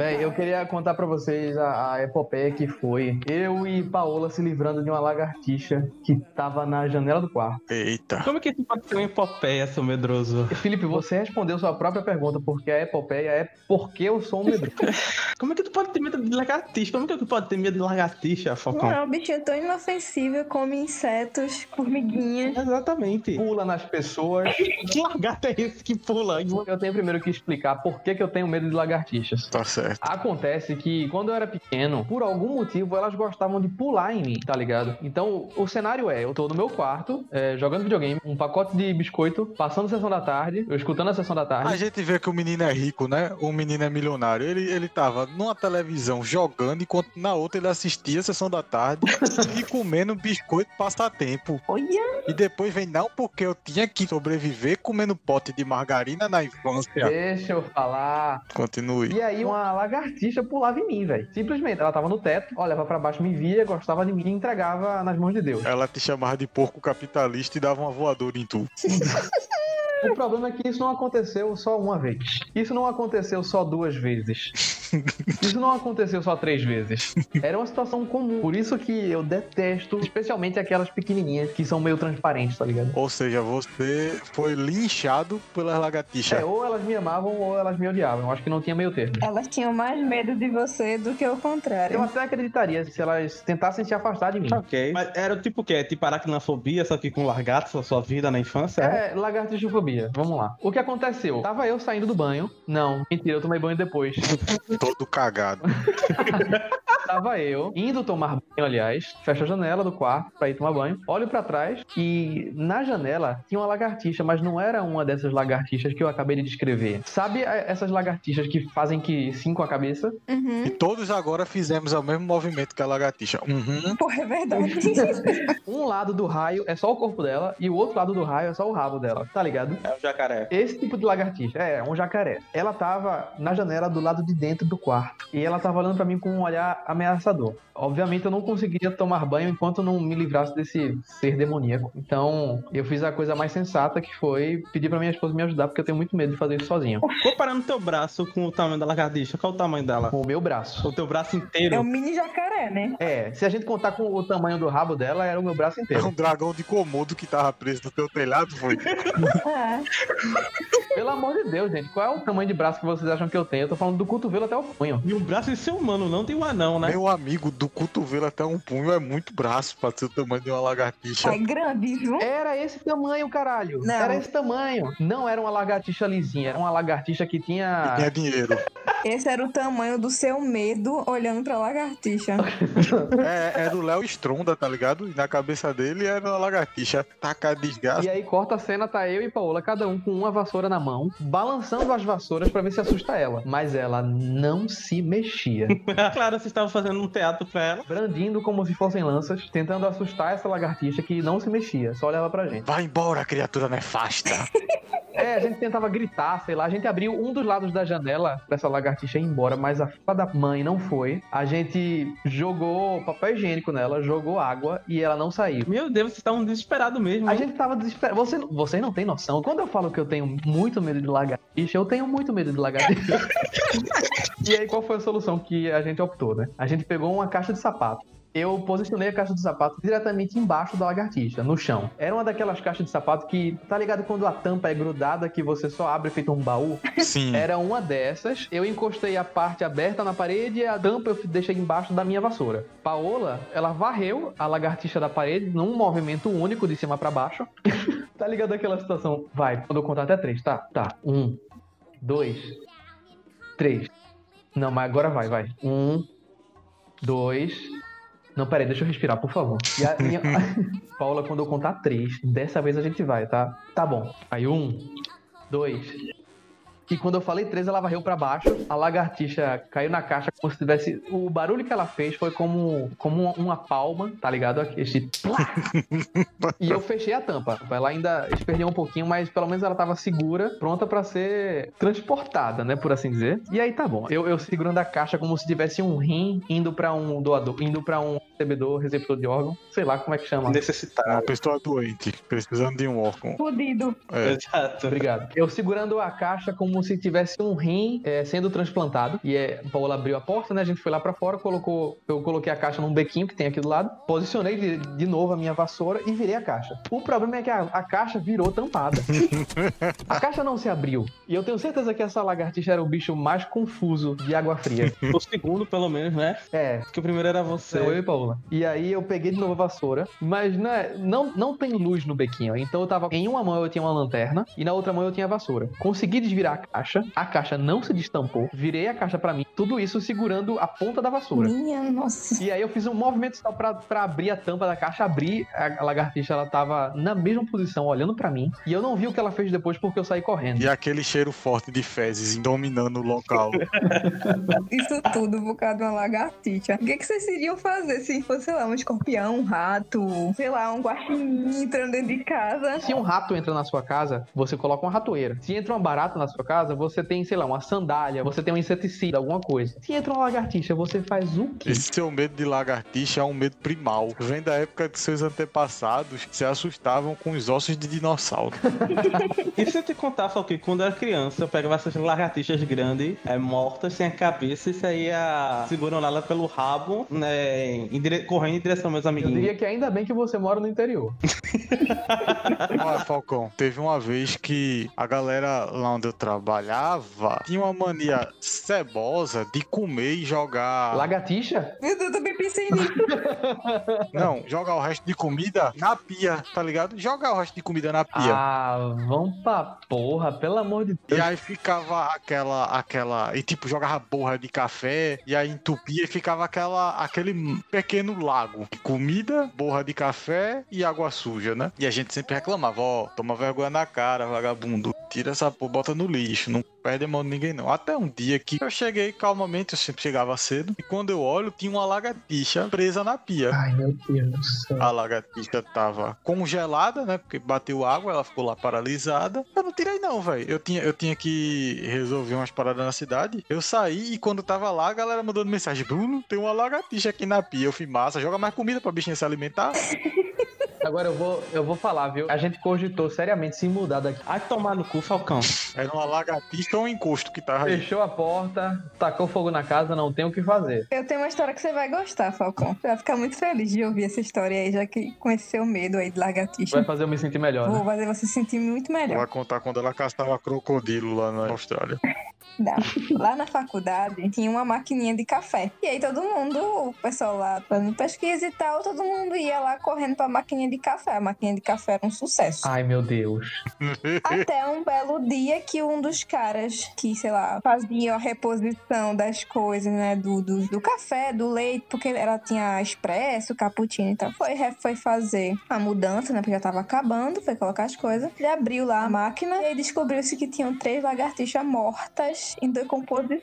Véi, eu queria contar pra vocês a, a epopeia que foi eu e Paola se livrando de uma lagartixa que tava na janela do quarto. Eita. Como é que tu pode ter uma epopeia, seu medroso? Felipe, você respondeu sua própria pergunta, porque a epopeia é porque eu sou um medroso. Como é que tu pode ter medo de lagartixa? Como é que tu pode ter medo de lagartixa, Falcão? Não, é um bichinho tão inofensível, come insetos, formiguinha. Exatamente. Pula nas pessoas. Que lagarto é esse que pula? Eu tenho primeiro que explicar por que, que eu tenho medo de lagartixas. Tá certo. Acontece que quando eu era pequeno, por algum motivo, elas gostavam de pular em mim, tá ligado? Então o cenário é: eu tô no meu quarto, é, jogando videogame, um pacote de biscoito, passando a sessão da tarde, eu escutando a sessão da tarde. A gente vê que o menino é rico, né? O menino é milionário. Ele, ele tava numa televisão jogando, enquanto na outra ele assistia a sessão da tarde e comendo biscoito passatempo. Olha! E depois vem, não, porque eu tinha que sobreviver comendo pote de margarina na infância. Deixa eu falar. Continue. E aí uma lagartixa pulava em mim, velho. Simplesmente, ela tava no teto, olhava pra baixo, me via, gostava de mim e entregava nas mãos de Deus. Ela te chamava de porco capitalista e dava uma voadora em tu. O problema é que isso não aconteceu só uma vez. Isso não aconteceu só duas vezes. Isso não aconteceu só três vezes. Era uma situação comum. Por isso que eu detesto, especialmente aquelas pequenininhas que são meio transparentes, tá ligado? Ou seja, você foi linchado pelas lagartixas. É, ou elas me amavam ou elas me odiavam. Eu acho que não tinha meio termo. Elas tinham mais medo de você do que o Eu contrário. até acreditaria se elas tentassem se afastar de mim. Ok. Mas era tipo o quê? Tipo aracnofobia, só que com lagartos na sua vida na infância? É, lagartixofobia. Vamos lá. O que aconteceu? Tava eu saindo do banho. Não, mentira, eu tomei banho depois. Todo cagado. Tava eu indo tomar banho, aliás. Fecho a janela do quarto pra ir tomar banho. Olho pra trás e na janela tinha uma lagartixa, mas não era uma dessas lagartixas que eu acabei de descrever. Sabe essas lagartixas que fazem que sim com a cabeça? Uhum. E todos agora fizemos o mesmo movimento que a lagartixa. Uhum. Porra, é verdade. Um lado do raio é só o corpo dela e o outro lado do raio é só o rabo dela, tá ligado? É o jacaré. Esse tipo de lagartixa, é, um jacaré. Ela tava na janela do lado de dentro do quarto. E ela tava olhando pra mim com um olhar ameaçador. Obviamente eu não conseguiria tomar banho enquanto não me livrasse desse ser demoníaco. Então, eu fiz a coisa mais sensata que foi pedir pra minha esposa me ajudar, porque eu tenho muito medo de fazer isso sozinho. Comparando teu braço com o tamanho da lagartixa, qual o tamanho dela? Com o meu braço. O teu braço É inteiro. um mini jacaré, né? É, se a gente contar com o tamanho do rabo dela, era o meu braço É inteiro. um dragão de Komodo que tava preso no teu telhado, foi? É. Pelo amor de Deus, gente, qual é o tamanho de braço que vocês acham que eu tenho? Eu tô falando do cotovelo até o punho. E o braço de ser humano, não tem um anão, né? Meu amigo, do cotovelo até um punho é muito braço pra ser o tamanho de uma lagartixa. É grande, viu? Era esse tamanho, caralho. Não. Era esse tamanho. Não era uma lagartixa lisinha, era uma lagartixa que tinha. Tinha dinheiro. Esse era o tamanho do seu medo olhando pra lagartixa. É, era o Léo Stronda, tá ligado? E na cabeça dele era uma lagartixa. Taca desgaste. E aí corta a cena, tá eu e Paola, cada um com uma vassoura na mão, balançando as vassouras pra ver se assusta ela. Mas ela não se mexia. claro, você estava fazendo um teatro pra ela. brandindo como se fossem lanças, tentando assustar essa lagartixa que não se mexia, só olhava pra gente. Vai embora, criatura nefasta. É, a gente tentava gritar, sei lá, a gente abriu um dos lados da janela pra essa lagartixa ir embora, mas a filha da mãe não foi. A gente jogou papel higiênico nela, jogou água e ela não saiu. Meu Deus, vocês estavam desesperados mesmo. A hein? gente tava desesperado. Você, vocês não têm noção. Quando eu falo que eu tenho muito medo de lagartixa, eu tenho muito medo de lagartixa. e aí, qual foi a solução que a gente optou, né? A gente pegou uma caixa de sapato. Eu posicionei a caixa de sapato diretamente embaixo da lagartixa, no chão. Era uma daquelas caixas de sapato que, tá ligado quando a tampa é grudada, que você só abre feito um baú? Sim. Era uma dessas. Eu encostei a parte aberta na parede e a tampa eu deixei embaixo da minha vassoura. Paola, ela varreu a lagartixa da parede num movimento único de cima pra baixo. tá ligado aquela situação? Vai, quando eu contar até três, tá? Tá. Um, dois, três. Não, mas agora vai, vai. Um, dois. Não, peraí, deixa eu respirar, por favor. E a minha... Paula, quando eu contar três, dessa vez a gente vai, tá? Tá bom. Aí um, dois. E quando eu falei três, ela varreu pra baixo. A lagartixa caiu na caixa como se tivesse. O barulho que ela fez foi como, como uma, uma palma, tá ligado? Esse. e eu fechei a tampa. Ela ainda esperdeu um pouquinho, mas pelo menos ela tava segura, pronta pra ser transportada, né? Por assim dizer. E aí tá bom. Eu, eu segurando a caixa como se tivesse um rim indo pra um doador, indo pra um recebedor, receptor de órgão, sei lá como é que chama. Uma Necessitado. pessoa doente, precisando de um órgão. Fudido. É. Exato. Obrigado. Eu segurando a caixa como se tivesse um rim é, sendo transplantado. E é, a Paola abriu a porta, né? A gente foi lá pra fora, colocou. Eu coloquei a caixa num bequinho que tem aqui do lado, posicionei de, de novo a minha vassoura e virei a caixa. O problema é que a, a caixa virou tampada. a caixa não se abriu. E eu tenho certeza que essa lagartixa era o bicho mais confuso de água fria. O segundo, pelo menos, né? É, Porque o primeiro era você. eu e Paola. E aí eu peguei de novo a vassoura, mas não, é- não, não tem luz no bequinho. Então eu tava. Em uma mão eu tinha uma lanterna e na outra mão eu tinha a vassoura. Consegui desvirar a caixa, a caixa não se destampou, virei a caixa pra mim, tudo isso segurando a ponta da vassoura. Minha nossa. E aí eu fiz um movimento só pra, pra abrir a tampa da caixa, abri, a, a lagartixa ela tava na mesma posição, olhando pra mim, e eu não vi o que ela fez depois porque eu saí correndo. E aquele cheiro forte de fezes dominando o local. Isso tudo por causa de uma lagartixa. O que, que vocês iriam fazer se fosse, sei lá, um escorpião, um rato, sei lá, um guaxinim entrando dentro de casa? Se um rato entra na sua casa, você coloca uma ratoeira. Se entra uma barata na sua casa, você tem, sei lá, uma sandália, você tem um inseticida, alguma coisa. Se entra uma lagartixa, você faz o quê? Esse seu medo de lagartixa é um medo primal. Vem da época que seus antepassados se assustavam com os ossos de dinossauro. E se eu te contar só que quando eu era criança, eu pegava essas lagartixas grandes, é, mortas, sem a cabeça, e saía segurando ela pelo rabo, né, em dire- correndo em direção aos meus Eu amiguinhos. diria que ainda bem que você mora no interior. Olha, Falcão, teve uma vez que a galera lá onde eu trabalhava tinha uma mania cebosa de comer e jogar. Lagartixa? Deus, eu também pensei nisso. Não, jogar o resto de comida na pia, tá ligado? Jogar o resto de comida na pia. Ah, vamos pra porra, pelo amor de E Deus. aí ficava aquela, aquela, e tipo, jogava borra de café, e aí entupia e ficava aquela, aquele pequeno lago. Comida, borra de café e água suja, né? E a gente sempre reclamava, ó, toma vergonha na cara, vagabundo. Tira essa porra, bota no lixo, não perde a mão de ninguém não. Até um dia que eu cheguei calmamente, eu sempre chegava cedo, e quando eu olho, tinha uma lagartixa presa na pia. Ai, meu Deus do céu. A lagartixa tava congelada, né? Porque bateu água, ela ficou lá paralisada. Eu não tirei, não, velho. Eu tinha, eu tinha que resolver umas paradas na cidade. Eu saí e quando tava lá, a galera mandando mensagem: Bruno, tem uma lagartixa aqui na pia. Eu fui massa, joga mais comida pra bichinha se alimentar. Agora eu vou, eu vou falar, viu? A gente cogitou seriamente se mudar daqui. Ai, tomar no cu, Falcão. Era uma lagartixa ou um encosto que tava aí. Fechou a porta, tacou fogo na casa, não tem o que fazer. Eu tenho uma história que você vai gostar, Falcão. Você vai ficar muito feliz de ouvir essa história aí, já que conheceu o medo aí de lagartixa. Vai fazer eu me sentir melhor, Vou né? fazer você se sentir muito melhor. Vai contar quando ela caçava crocodilo lá na Austrália. Dá. Lá na faculdade tinha uma maquininha de café. E aí todo mundo, o pessoal lá fazendo pesquisa e tal, todo mundo ia lá correndo pra maquininha de café. A maquininha de café era um sucesso. Ai, meu Deus. Até um belo dia que um dos caras que, sei lá, fazia a reposição das coisas, né? Do, do, do café, do leite, porque ela tinha expresso, cappuccino e tal. Foi, foi fazer a mudança, né? Porque já tava acabando, foi colocar as coisas. Ele abriu lá a máquina e descobriu-se que tinham três lagartixas mortas em decomposição.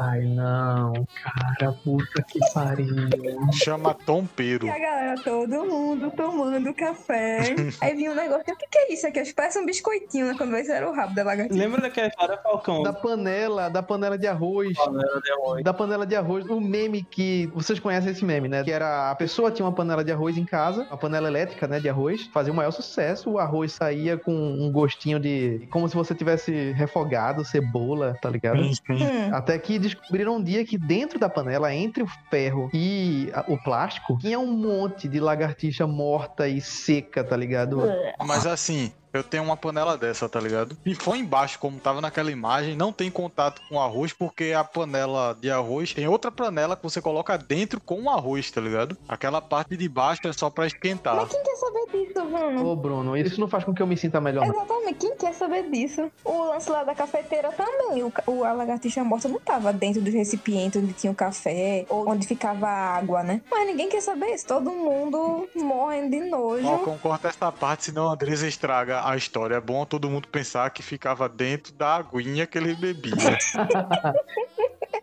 Ai, não, cara, puta que pariu. Chama tompeiro. E a galera, todo mundo tomando café. Aí vinha um negócio, o que, que é isso aqui? Acho que parece um biscoitinho, né? Quando vai ser era o rabo da lagartixa. Lembra daquela história, Falcão? Da panela, da panela de arroz. Panela de arroz. Da panela de arroz, o meme que. Vocês conhecem esse meme, né? Que era a pessoa tinha uma panela de arroz em casa, uma panela elétrica, né? De arroz, fazia o maior sucesso. O arroz saía com um gostinho de. Como se você tivesse refogado cebola, tá ligado? Hum. Até que descobriram um dia que dentro da panela, entre o ferro e a- o plástico, tinha um monte de lagartixa morta e seca, tá ligado? Mas assim, eu tenho uma panela dessa, tá ligado? E foi embaixo, como tava naquela imagem, não tem contato com o arroz, porque a panela de arroz tem outra panela que você coloca dentro com o arroz, tá ligado? Aquela parte de baixo é só pra esquentar. Mas quem quer saber disso, Bruno? Ô, Bruno, isso não faz com que eu me sinta melhor, não. Exatamente, quem quer saber disso? O lance lá da cafeteira também. O, o- a lagartixa morta não tava dentro dos recipientes onde tinha o café ou onde ficava a água, né? Mas ninguém quer saber isso. Todo mundo morrendo de nojo. Falcão, corta essa parte, senão a Andresa estraga a história. É bom todo mundo pensar que ficava dentro da aguinha que ele bebia.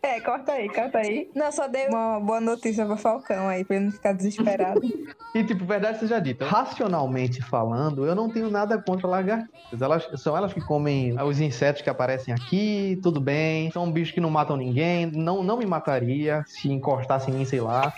É, corta aí, corta aí. Não, só dei uma boa notícia pro Falcão aí, pra ele não ficar desesperado. E, tipo, verdade seja dita, racionalmente falando, eu não tenho nada contra lagartixas. Elas, são elas que comem os insetos que aparecem aqui, tudo bem. São bichos que não matam ninguém. Não, não me mataria se encostasse em mim, sei lá.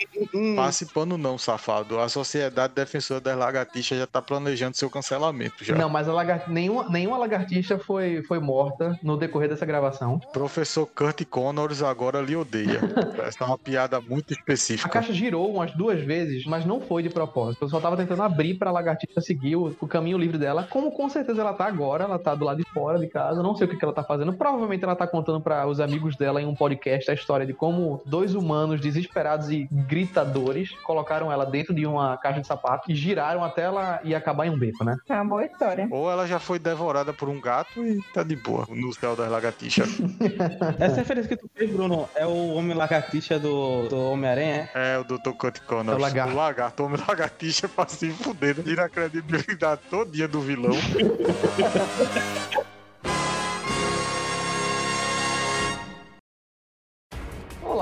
Passe pano não, safado. A Sociedade Defensora das Lagartixas já tá planejando seu cancelamento já. Não, mas a lagar... nenhuma, nenhuma lagartixa foi, foi morta no decorrer dessa gravação. Professor Kurt Connors agora lhe odeia. Essa é uma piada muito A específica. caixa girou umas duas vezes, mas não foi de propósito. Eu só tava tentando abrir pra lagartixa seguir o, o caminho livre dela. Como com certeza ela tá agora, ela tá do lado de fora de casa. Não sei o que, que ela tá fazendo. Provavelmente ela tá contando pra os amigos dela em um podcast a história de como dois humanos desesperados e gritadores colocaram ela dentro de uma caixa de sapato e giraram até ela ir acabar em um beco, né? É uma boa história. Ou ela já foi devorada por um gato e tá de boa no céu das lagartixas. Essa referência que tu fez, Bruno, é o Homem Lagartixa do, do Homem-Aranha, é? É o Dr. Kurt Connors. É o lagarto. O lagarto, o homem lagartixa pra se fuder. né? Tira a credibilidade todinha do vilão.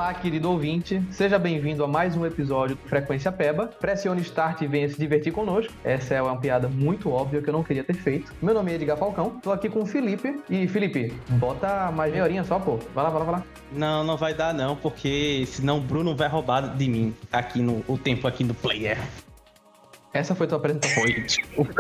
Olá, querido ouvinte, seja bem-vindo a mais um episódio do Frequência Peba. Pressione Start e venha se divertir conosco. Essa é uma piada muito óbvia que eu não queria ter feito. Meu nome é Edgar Falcão, tô aqui com o Felipe. E Felipe, bota mais meia horinha só, pô. Vai lá, vai lá, vai lá. Não, não vai dar não, porque senão o Bruno vai roubar de mim aqui no o tempo aqui no player. Essa foi tua apresentação. Foi.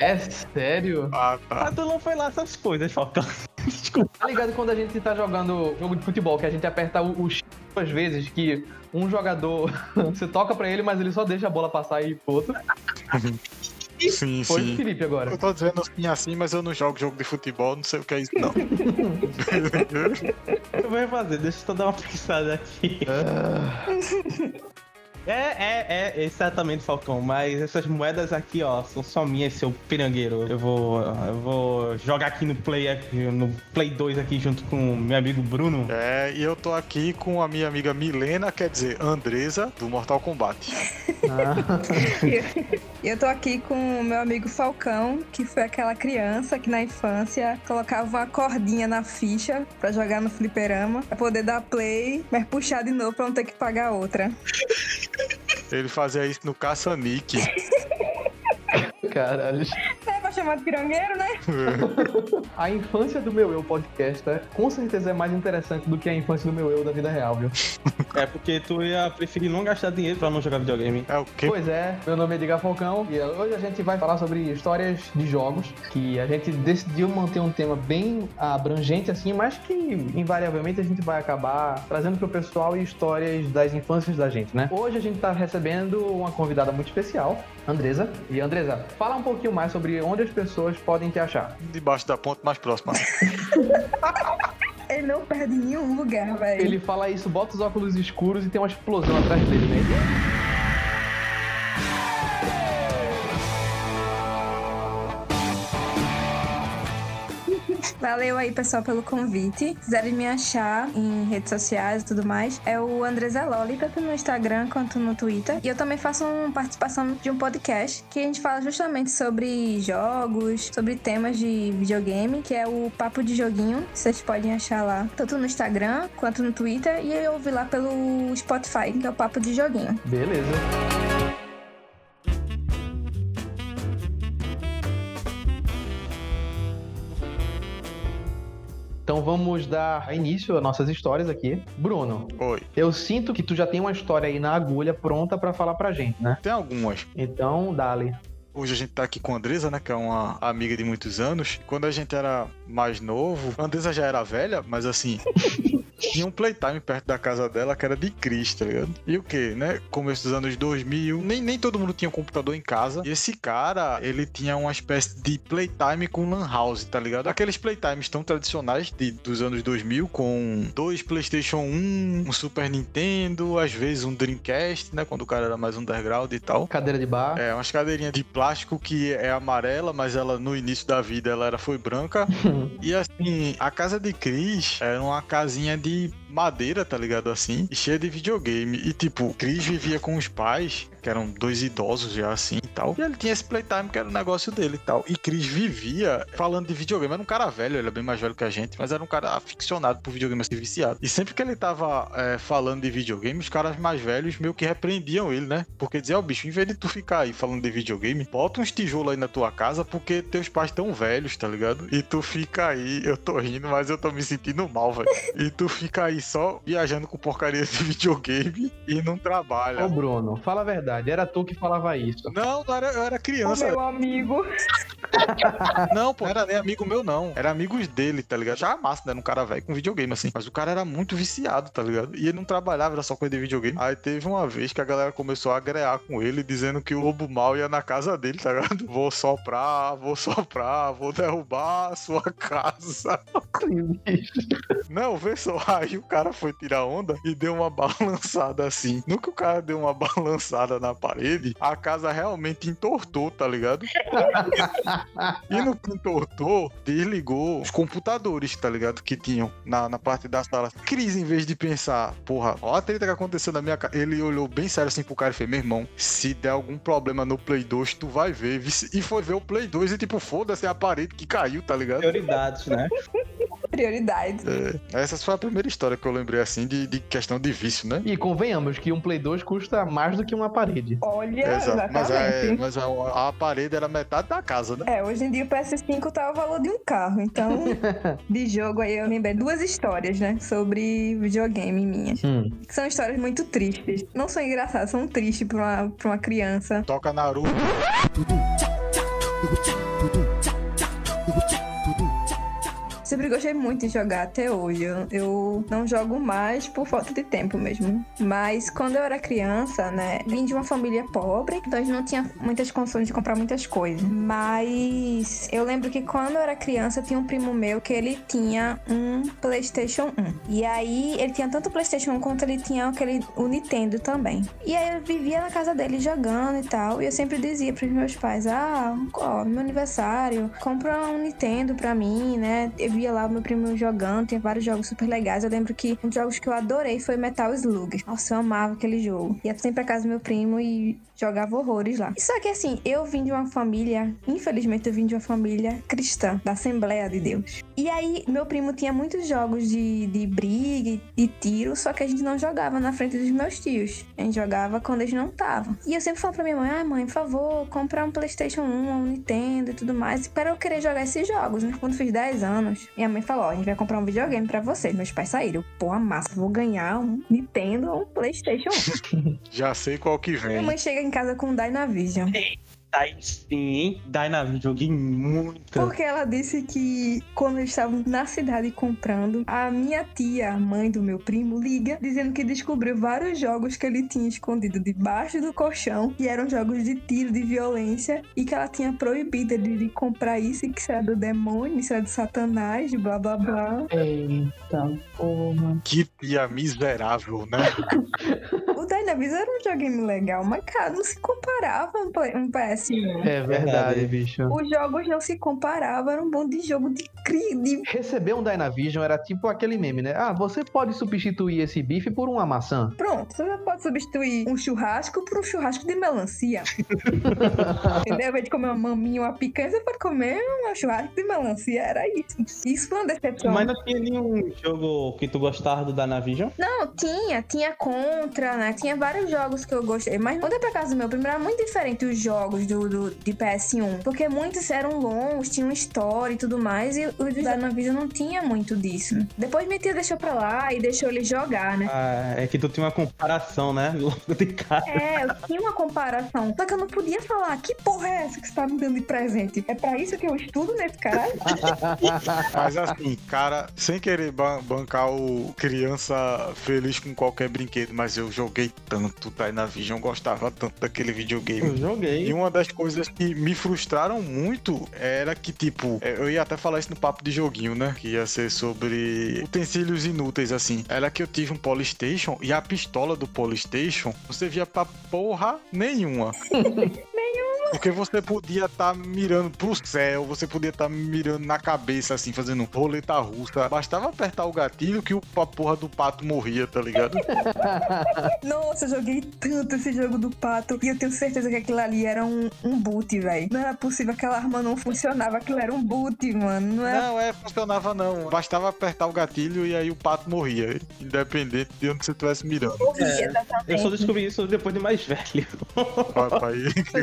É sério? Ah, tá. Ah, tu não foi lá essas coisas, Falcão. Desculpa. Tá ligado quando a gente tá jogando jogo de futebol, que a gente aperta o, o X duas vezes, que um jogador, você toca pra ele, mas ele só deixa a bola passar e ir pro outro. Sim, Foi o sim. Felipe agora. Eu tô dizendo assim, assim, mas eu não jogo jogo de futebol, não sei o que é isso, não. Eu vou refazer, deixa eu só dar uma pensada aqui. Ah, É, é, é, exatamente, Falcão. Mas essas moedas aqui, ó, são só minhas, seu pirangueiro. Eu vou, eu vou jogar aqui no Play, aqui, no Play 2 aqui junto com meu amigo Bruno. É, e eu tô aqui com a minha amiga Milena, quer dizer, Andresa, do Mortal Kombat. ah. E eu tô aqui com o meu amigo Falcão, que foi aquela criança que na infância colocava uma cordinha na ficha pra jogar no fliperama, pra poder dar play, mas puxar de novo pra não ter que pagar outra. Ele fazia isso no caça-nique. Caralho. É de pirangueiro, né? A infância do meu eu podcaster com certeza é mais interessante do que a infância do meu eu da vida real, viu? É porque tu ia preferir não gastar dinheiro pra não jogar videogame. É o quê? Pois é, meu nome é Edgar Falcão e hoje a gente vai falar sobre histórias de jogos que a gente decidiu manter um tema bem abrangente assim, mas que invariavelmente a gente vai acabar trazendo pro pessoal histórias das infâncias da gente, né? Hoje a gente tá recebendo uma convidada muito especial, Andresa. E Andresa, fala um pouquinho mais sobre onde as pessoas podem te achar. Debaixo da ponte mais próxima. Ele não perde nenhum lugar, velho. Ele fala isso, bota os óculos escuros e tem uma explosão atrás dele, né? Valeu aí, pessoal, pelo convite. Se quiserem me achar em redes sociais e tudo mais, é o Andresa Loli, tanto no Instagram quanto no Twitter. E eu também faço uma participação de um podcast que a gente fala justamente sobre jogos, sobre temas de videogame, que é o Papo de Joguinho. Vocês podem achar lá, tanto no Instagram quanto no Twitter. E eu ouvi lá pelo Spotify, que é o Papo de Joguinho. Beleza. Então vamos dar início às nossas histórias aqui. Bruno, Oi. eu sinto que tu já tem uma história aí na agulha pronta pra falar pra gente, né? Tem algumas. Então, dale. Hoje a gente tá aqui com a Andresa, né? Que é uma amiga de muitos anos. Quando a gente era mais novo, a Andresa já era velha, mas assim. Tinha um playtime perto da casa dela que era de Cris, tá ligado? E o que, né? Começo dos anos 2000, nem, nem todo mundo tinha um computador em casa. E esse cara, ele tinha uma espécie de playtime com Lan House, tá ligado? Aqueles playtimes tão tradicionais de, dos anos 2000, com dois PlayStation 1, um Super Nintendo, às vezes um Dreamcast, né? Quando o cara era mais underground e tal. Cadeira de bar. É, umas cadeirinhas de plástico que é amarela, mas ela no início da vida ela era, foi branca. E assim, a casa de Cris era uma casinha de madeira, tá ligado? Assim, e cheia de videogame. E tipo, Cris vivia com os pais, que eram dois idosos já assim e tal. E ele tinha esse playtime que era o negócio dele e tal. E Cris vivia falando de videogame. Era um cara velho, ele é bem mais velho que a gente, mas era um cara aficionado por videogame, assim, viciado. E sempre que ele tava é, falando de videogame, os caras mais velhos meio que repreendiam ele, né? Porque diziam, ó, oh, bicho, em vez de tu ficar aí falando de videogame, bota uns tijolos aí na tua casa, porque teus pais tão velhos, tá ligado? E tu fica aí, eu tô rindo, mas eu tô me sentindo mal, velho. E tu fica aí só viajando com porcaria de videogame e não trabalha. Ô, Bruno, fala a verdade, era tu que falava isso. Não, não era, eu era criança. O meu amigo. Não, pô, não era nem amigo meu, não. Era amigos dele, tá ligado? Já massa, né? Um cara velho com videogame, assim. Mas o cara era muito viciado, tá ligado? E ele não trabalhava, era só coisa de videogame. Aí teve uma vez que a galera começou a agrear com ele, dizendo que o lobo mal ia na casa dele, tá ligado? Vou soprar, vou soprar, vou derrubar a sua casa. Não, vê só. Aí o cara foi tirar onda e deu uma balançada assim. No que o cara deu uma balançada na parede, a casa realmente entortou, tá ligado? e no que entortou, desligou os computadores, tá ligado? Que tinham na, na parte da sala. Cris, em vez de pensar, porra, ó a treta que aconteceu na minha casa, ele olhou bem sério assim pro cara e fez: meu irmão, se der algum problema no Play 2, tu vai ver. E foi ver o Play 2 e tipo, foda-se a parede que caiu, tá ligado? Prioridades, né? Prioridades. É, essa foi a primeira história que eu lembrei assim de, de questão de vício, né? E convenhamos que um Play 2 custa mais do que uma parede. Olha, Exato. Mas, é, exatamente. mas a, a parede era metade da casa, né? É, hoje em dia o PS5 tá o valor de um carro, então de jogo aí eu lembrei duas histórias, né, sobre videogame minhas. Hum. São histórias muito tristes. Não são engraçadas, são tristes pra uma, pra uma criança. Toca Naruto. Gostei muito de jogar até hoje. Eu, eu não jogo mais por falta de tempo mesmo. Mas quando eu era criança, né, vim de uma família pobre, então a gente não tinha muitas condições de comprar muitas coisas. Mas eu lembro que quando eu era criança, tinha um primo meu que ele tinha um PlayStation 1. E aí ele tinha tanto o PlayStation 1 quanto ele tinha aquele o Nintendo também. E aí eu vivia na casa dele jogando e tal. E eu sempre dizia pros meus pais: Ah, ó, meu aniversário, compra um Nintendo pra mim, né? Eu via lá o meu primo jogando, tinha vários jogos super legais. Eu lembro que um dos jogos que eu adorei foi Metal Slug. Nossa, eu amava aquele jogo. Ia sempre pra casa do meu primo e jogava horrores lá. Só que assim, eu vim de uma família, infelizmente eu vim de uma família cristã, da Assembleia de Deus. E aí, meu primo tinha muitos jogos de, de briga de tiro, só que a gente não jogava na frente dos meus tios. A gente jogava quando eles não estavam. E eu sempre falava pra minha mãe, ah, mãe, por favor, comprar um Playstation 1, um Nintendo e tudo mais, para eu querer jogar esses jogos, né? Quando fiz 10 anos, minha mãe falou, ó, a gente vai comprar um videogame pra vocês. Meus pais saíram. Pô, a massa, vou ganhar um Nintendo ou um Playstation 1. Já sei qual que minha vem. mãe chega em casa com Dynavision. Aí sim, hein? Dynavision, joguei muito. Porque ela disse que quando eles estavam na cidade comprando, a minha tia, a mãe do meu primo, liga dizendo que descobriu vários jogos que ele tinha escondido debaixo do colchão e eram jogos de tiro, de violência e que ela tinha proibido ele de comprar isso e que isso era do demônio, isso era do satanás, blá blá blá. Eita, porra. Que tia miserável, né? O Dynavision era um joguinho legal, mas cara, não se comparava um Play- um PS1. É verdade, bicho. Os jogos não se comparavam, era um bom de jogo de cri... de Receber um Dynavision era tipo aquele meme, né? Ah, você pode substituir esse bife por uma maçã. Pronto, você pode substituir um churrasco por um churrasco de melancia. Entendeu? Ao invés de comer uma maminha, uma picanha, você pode comer um churrasco de melancia. Era isso. Isso foi uma decepção. Mas não tinha nenhum jogo que tu gostava do Dynavision? Não, tinha. Tinha Contra, né? Tinha vários jogos que eu gostei. Mas quando eu pra casa do meu primo, era muito diferente os jogos do, do- de PS1. Porque muitos eram longos, tinham história e tudo mais. E o do Dynavision não tinha muito disso. Depois minha tia deixou pra lá e deixou ele jogar, né? Ah, é que tu tinha uma comparação, né? Logo de cara. É, eu tinha uma comparação. Só que eu não podia falar, que porra é essa que você tá me dando de presente? É pra isso que eu estudo nesse caralho? Mas assim, cara, sem querer ban- bancar o criança feliz com qualquer brinquedo, mas eu joguei tanto Dynavision, eu gostava tanto daquele Eu videogame. E joguei. uma das coisas que me frustraram muito era que, tipo, é, eu ia até falar isso no papo de joguinho, né? Que ia ser sobre utensílios inúteis, assim. Era que eu tive um Polystation e a pistola do Polystation não servia pra porra nenhuma. Porque você podia estar mirando pro céu, você podia estar mirando na cabeça, assim, fazendo roleta russa. Bastava apertar o gatilho que o, a porra do pato morria, tá ligado? Nossa, eu joguei tanto esse jogo do pato. E eu tenho certeza que aquilo ali era um, um boot, velho. Não era possível, aquela arma não funcionava. Aquilo era um boot, mano. Não era. Não, é, funcionava não. Bastava apertar o gatilho e aí o pato morria. Independente de onde você estivesse mirando. Morria, É, exatamente. Eu só descobri isso depois de mais velho. Papai.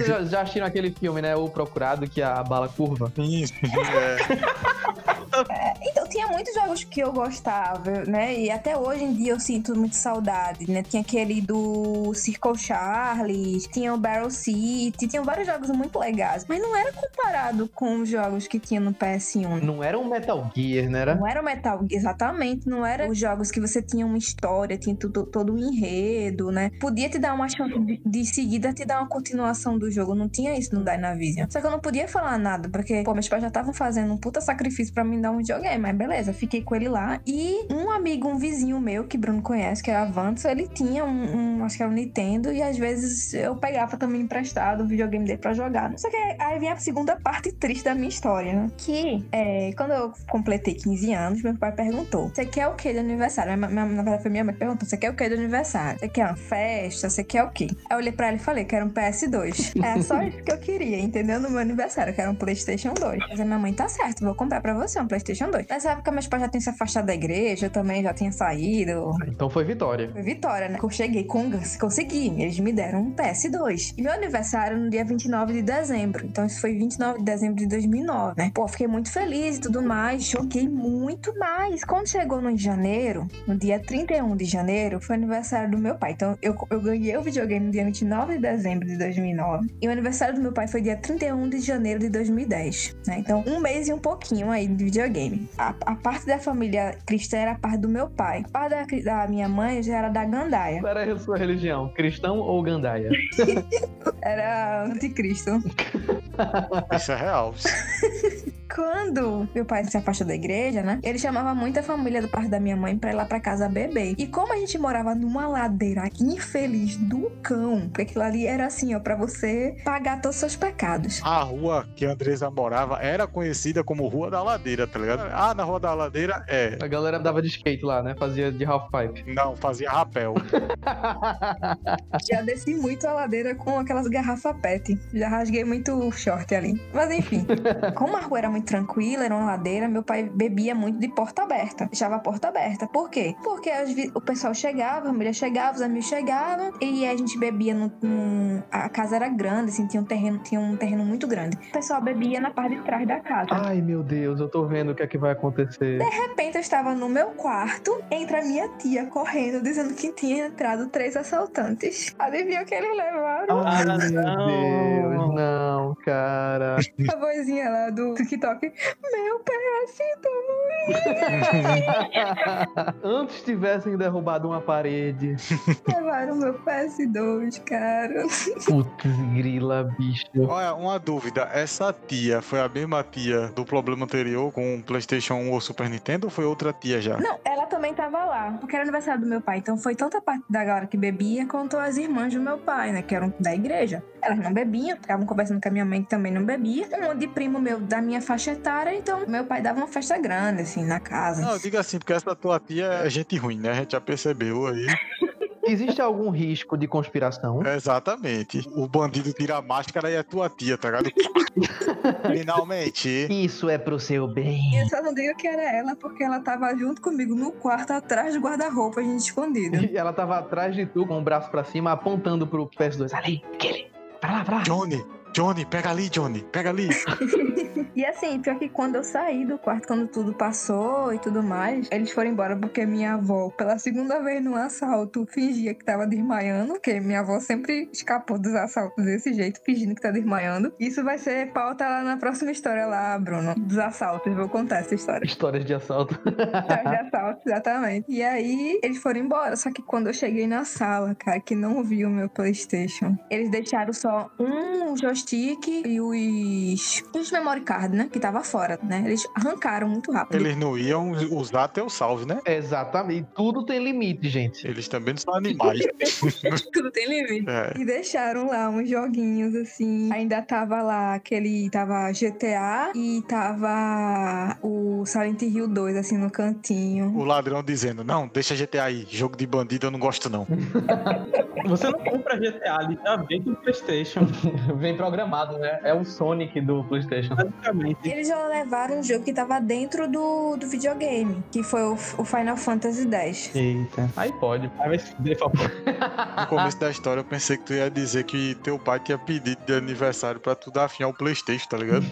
Já, já assistiram aquele filme, né? O Procurado, que a bala curva? Sim, sim, é. Então, tinha muitos jogos que eu gostava, né? E até hoje em dia eu sinto muito saudade, né? Tinha aquele do Circle Charlie, tinha o Barrel City, tinham vários jogos muito legais. Mas não era comparado com os jogos que tinha no PS1. Não era um Metal Gear, né? Era? Não era o Metal Gear, exatamente. Não era os jogos que você tinha uma história, tinha tudo, todo um enredo, né? Podia te dar uma chance de, de seguida te dar uma continuação do jogo. Não tinha isso no Dynavision. Só que eu não podia falar nada, porque, pô, meus pais já estavam fazendo um puta sacrifício pra me dar um videogame. Mas beleza, fiquei com ele lá. E um amigo, um vizinho meu, que Bruno conhece, que é a Avantos, ele tinha um, um, acho que era um Nintendo, e às vezes eu pegava também emprestado o videogame dele pra jogar. Só que aí vem a segunda parte triste da minha história, né? Que é, quando eu completei 15 anos, meu pai perguntou: Você quer o que de aniversário? Minha- na verdade, foi minha mãe que perguntou: Você quer o que de aniversário? Você quer uma festa? Você quer o quê? Aí eu olhei pra ele e falei: Quero um PS2. É só isso que eu queria, entendeu? No meu aniversário, eu quero um PlayStation 2. Mas a minha mãe tá certo, vou comprar pra você um PlayStation 2. Nessa época, meus pais já tinham se afastado da igreja, eu também já tinha saído. Então foi vitória. Foi vitória, né? Eu cheguei com consegui. Eles me deram um PS2. E meu aniversário no dia 29 de dezembro. Então isso foi 29 de dezembro de 2009, né? Pô, fiquei muito feliz e tudo mais. Joguei muito mais. Quando chegou no janeiro, no dia 31 de janeiro, foi aniversário do meu pai. Então eu, eu ganhei o videogame no dia 29 de dezembro de 2009. E o aniversário do meu pai foi dia 31 de janeiro de 2010, né? Então um mês e um pouquinho aí de videogame. A, a parte da família cristã era a parte do meu pai. A parte da, da minha mãe já era da Gandaia. Qual era a sua religião? Cristão ou gandaia? Era anticristo. Isso é real. Quando meu pai se afastou da igreja, né? Ele chamava muita família do parte da minha mãe pra ir lá pra casa beber. E como a gente morava numa ladeira infeliz do cão, porque aquilo ali era assim, ó, pra você pagar todos os seus pecados. A rua que a Andresa morava era conhecida como Rua da Ladeira, tá ligado? Ah, na Rua da Ladeira é. A galera dava de skate lá, né? Fazia de half pipe. Não, fazia rapel. Já desci muito a ladeira com aquelas garrafas PET. Já rasguei muito short ali. Mas enfim, como a rua era muito tranquila, era uma ladeira, meu pai bebia muito de porta aberta. Deixava a porta aberta. Por quê? Porque as vi- o pessoal chegava, a família chegava, os amigos chegavam e a gente bebia no, num- A casa era grande, assim, tinha um terreno, tinha um terreno muito grande. O pessoal bebia na parte de trás da casa. Ai, meu Deus, eu tô vendo o que é que vai acontecer. De repente eu estava no meu quarto, entra a minha tia correndo, dizendo que tinha entrado três assaltantes. Adivinha o que eles levaram? Ah, Meu Deus, não, cara. A vozinha lá do TikTok. Meu PS2! Antes tivessem derrubado uma parede. Levaram meu PS2, cara. Putz, grila, bicho. Olha, uma dúvida. Essa tia foi a mesma tia do problema anterior com o PlayStation 1 ou Super Nintendo ou foi outra tia já? Não, ela também tava lá, porque era aniversário do meu pai. Então foi tanta parte da galera que bebia quanto as irmãs do meu pai, né? Que eram da igreja. Elas não bebiam, ficavam conversando com a minha mãe que também não bebia. Um monte de primo meu da minha faixa etária, então meu pai dava uma festa grande, assim, na casa. Não, diga assim, porque essa tua tia é gente ruim, né? A gente já percebeu aí. Existe algum risco de conspiração? Exatamente. O bandido tira a máscara e é tua tia, tá ligado? Finalmente. Isso é pro seu bem. Eu só não digo que era ela, porque ela tava junto comigo no quarto, atrás do guarda-roupa, a gente escondido. E ela tava atrás de tu, com o braço pra cima, apontando pro PS2. Ali, aquele. Pra lá, pra lá. Johnny, Johnny, pega ali, Johnny, pega ali. E assim, pior que quando eu saí do quarto, quando tudo passou e tudo mais, eles foram embora porque minha avó, pela segunda vez no assalto, fingia que tava desmaiando, porque minha avó sempre escapou dos assaltos desse jeito, fingindo que tá desmaiando. Isso vai ser pauta lá na próxima história lá, Bruno, dos assaltos. Vou contar essa história. Histórias de assalto. História de assalto, exatamente. E aí, eles foram embora. Só que quando eu cheguei na sala, cara, que não vi o meu PlayStation, eles deixaram só um joystick stick e os, os memory card, né? Que tava fora, né? Eles arrancaram muito rápido. Eles não iam usar teu salve, né? Exatamente. Tudo tem limite, gente. Eles também não são animais. Tudo tem limite. É. E deixaram lá uns joguinhos assim. Ainda tava lá aquele. Tava GTA e tava o Silent Hill 2, assim, no cantinho. O ladrão dizendo, não, deixa GTA aí, jogo de bandido eu não gosto não. Você não compra GTA, ele já vem com Playstation, Vem programado, né? É o Sonic do PlayStation. basicamente. Eles já levaram um jogo que tava dentro do, do videogame, que foi o, o Final Fantasy X. Eita. Aí pode. Aí vai se. No começo da história eu pensei que tu ia dizer que teu pai tinha pedido de aniversário pra tu dar afinhar o Playstation, tá ligado?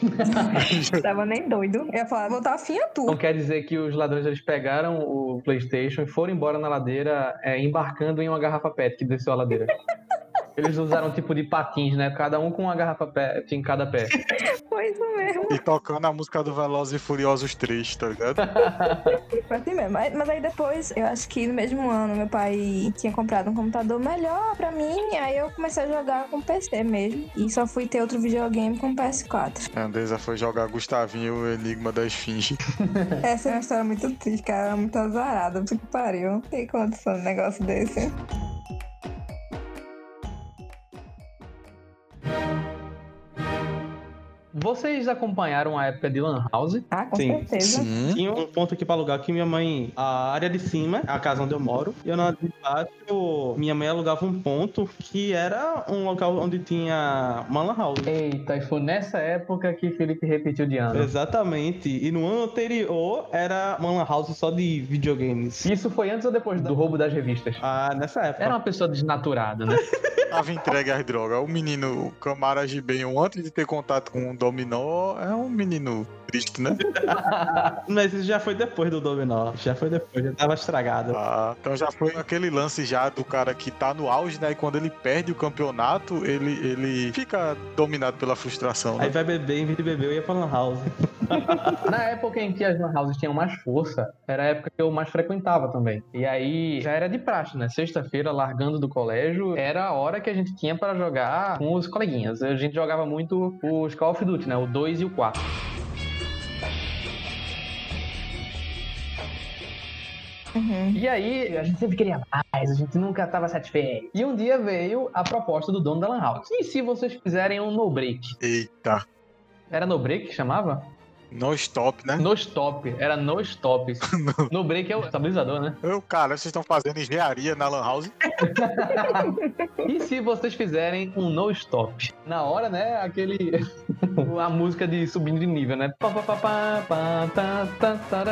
Tava nem doido. Eu ia falar, vou dar fim a tu. Então quer dizer que os ladrões eles pegaram o PlayStation e foram embora na ladeira, é, embarcando em uma garrafa PET que desceu a ladeira. Eles usaram um tipo de patins, né? Cada um com uma garrafa PET em cada pé. Foi isso mesmo. e tocando a música do Velozes e Furiosos 3, tá ligado? Foi assim mesmo. Mas, mas aí depois, eu acho que no mesmo ano, meu pai tinha comprado um computador melhor pra mim. Aí eu comecei a jogar com PC mesmo. E só fui ter outro videogame com PS4. A Andresa foi jogar Gustavinho, o Enigma da Esfinge. Essa é uma história muito triste, cara. Muito azarada. Puta que pariu. Não tem condição de um negócio desse. Vocês acompanharam a época de Lan House? Ah, com Sim. certeza. Sim. Tinha um ponto aqui pra alugar que minha mãe. A área de cima, a casa onde eu moro. E eu na área de baixo, minha mãe alugava um ponto que era um local onde tinha uma lan house. Eita, e foi nessa época que Felipe repetiu de ano. Exatamente. E no ano anterior era uma lan house só de videogames. Isso foi antes ou depois do roubo das revistas? Ah, nessa época. Era uma pessoa desnaturada, né? Tava entregue às drogas. O menino Camara Gibenho, antes de ter contato com o Dominó, é um menino triste, né? Mas isso já foi depois do Dominó. Já foi depois, já tava estragado. Ah, então já foi aquele lance já do cara que tá no auge, né? E quando ele perde o campeonato, ele, ele fica dominado pela frustração, Aí né? vai beber, em vez de beber, eu ia pra lan house. Na época em que as lan houses tinham mais força, era a época que eu mais frequentava também. E aí já era de praxe, né? Sexta-feira, largando do colégio, era a hora que a gente tinha para jogar com os coleguinhas. A gente jogava muito os Call of Duty, né? O 2 e o 4. Uhum. E aí, a gente sempre queria mais, a gente nunca estava satisfeito. E um dia veio a proposta do dono da Lan House. E se vocês fizerem um no break? Eita. Era no break que chamava? No stop, né? No stop. Era no stop. no break é o estabilizador, né? Eu, cara, vocês estão fazendo engenharia na Lan House? E se vocês fizerem um no stop? Na hora, né? Aquele. a música de subindo de nível, né? Tá, tá.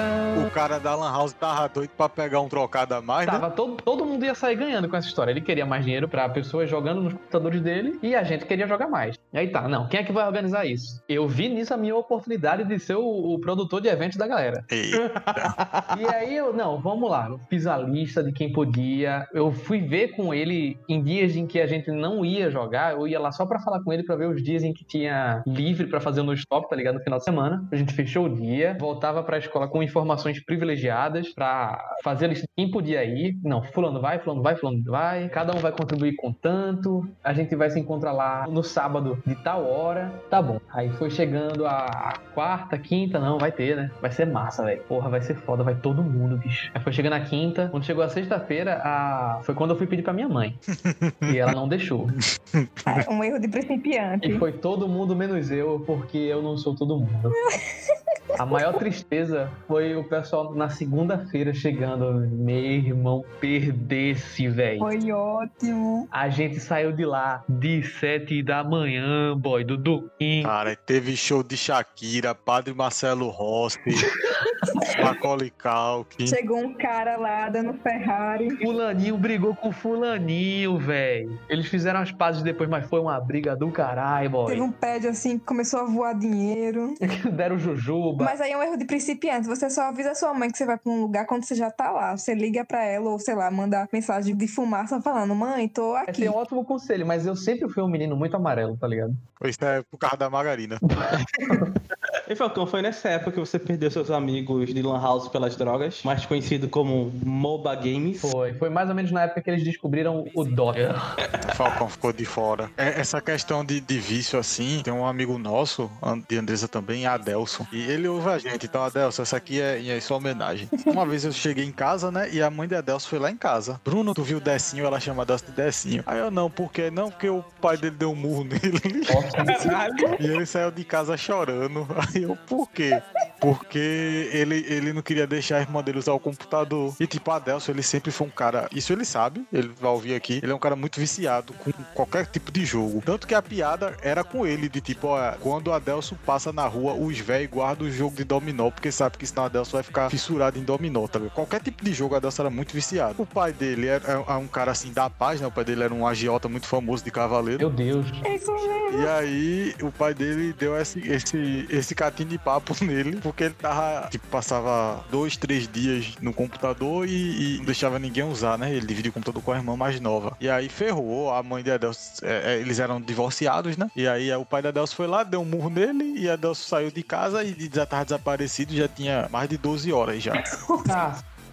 O cara da Lan House tava doido pra pegar um trocado a mais, né? Tava todo, todo mundo ia sair ganhando com essa história. Ele queria mais dinheiro pra pessoas jogando nos computadores dele e a gente queria jogar mais. E aí tá, não, quem é que vai organizar isso? Eu vi nisso a minha oportunidade de ser o, o produtor de eventos da galera. E aí eu, não, vamos lá. Eu fiz a lista de quem podia. Eu fui ver com ele em dias em que a gente não ia jogar. Eu ia lá só pra falar com ele pra ver os dias em que tinha livre pra fazer no stop, tá ligado? No final de semana. A gente fechou o dia, voltava pra escola com informações privilegiadas pra fazer a lista de quem podia ir. Não, fulano vai, fulano vai, fulano vai. Cada um vai contribuir com tanto. A gente vai se encontrar lá no sábado de tal hora. Tá bom. Aí foi chegando a quarta, quinta, não, vai ter, né? Vai ser massa, velho. Porra, vai ser foda, vai todo mundo, bicho. Aí foi chegando a quinta. Quando chegou a sexta-feira, a... foi quando eu fui pedir pra minha mãe. e ela não deixou. É um erro de principiante. E foi todo mundo menos eu, porque eu não sou todo mundo. A maior tristeza foi o pessoal na segunda-feira chegando. Meu irmão, perdesse, velho. Foi ótimo. A gente saiu de lá de sete da manhã, boy, do Duquim. Cara, teve show de Shakira, Padre Marcelo Rossi, Macaulay Culkin. Chegou um cara lá dando Ferrari. Fulaninho brigou com fulaninho, velho. Eles fizeram as pazes depois, mas foi uma briga do caralho, Teve boy. um pad assim que começou a voar dinheiro. Deram jujuba. Mas aí é um erro de principiante. Você só avisa sua mãe que você vai pra um lugar quando você já tá lá. Você liga pra ela ou, sei lá, manda mensagem de fumaça falando: Mãe, tô Esse aqui. é um ótimo conselho, mas eu sempre fui um menino muito amarelo, tá ligado? Isso é por causa da margarina. E Falcão, foi nessa época que você perdeu seus amigos tempos de Lan House pelas drogas, mais conhecido como MOBA Games. Foi, foi mais ou menos na época que eles descobriram o Dota. Falcão ficou de fora. É, essa questão de, de vício assim, tem um amigo nosso, de Andresa também, Adelson. E ele ouve a gente. Então, Adelson, essa aqui é em sua homenagem. Uma vez eu cheguei em casa, né? E a mãe de Adelson foi lá em casa. Bruno, tu viu o Decinho? Ela chama Adelson de Decinho. Aí eu não, por quê? Não, porque o pai dele deu um murro nele. E ele saiu de casa chorando. Aí eu, por quê? Porque ele, ele não queria deixar a irmã dele usar o computador. E tipo, Adelson, ele sempre foi um cara. Isso ele sabe, ele vai ouvir aqui. Ele é um cara muito viciado com qualquer tipo de jogo. Tanto que a piada era com ele, de tipo, ó, quando o Adelson passa na rua, os velhos guardam o jogo de dominó, porque sabe que senão o Adelson vai ficar fissurado em dominó, tá ligado? Qualquer tipo de jogo, o Adelson era muito viciado. O pai dele era, é um cara assim da paz, né? O pai dele era um agiota muito famoso de cavaleiro. Meu Deus. É. E aí, o pai dele deu esse, esse, esse catinho de papo nele, porque ele tava, tipo, passava dois, três dias no computador e, e não deixava ninguém usar, né? Ele dividia o computador com a irmã mais nova. E aí ferrou, a mãe de Adelso, é, é, eles eram divorciados, né? E aí o pai de Adelso foi lá, deu um murro nele e Adelso saiu de casa e já tava desaparecido, já tinha mais de 12 horas já.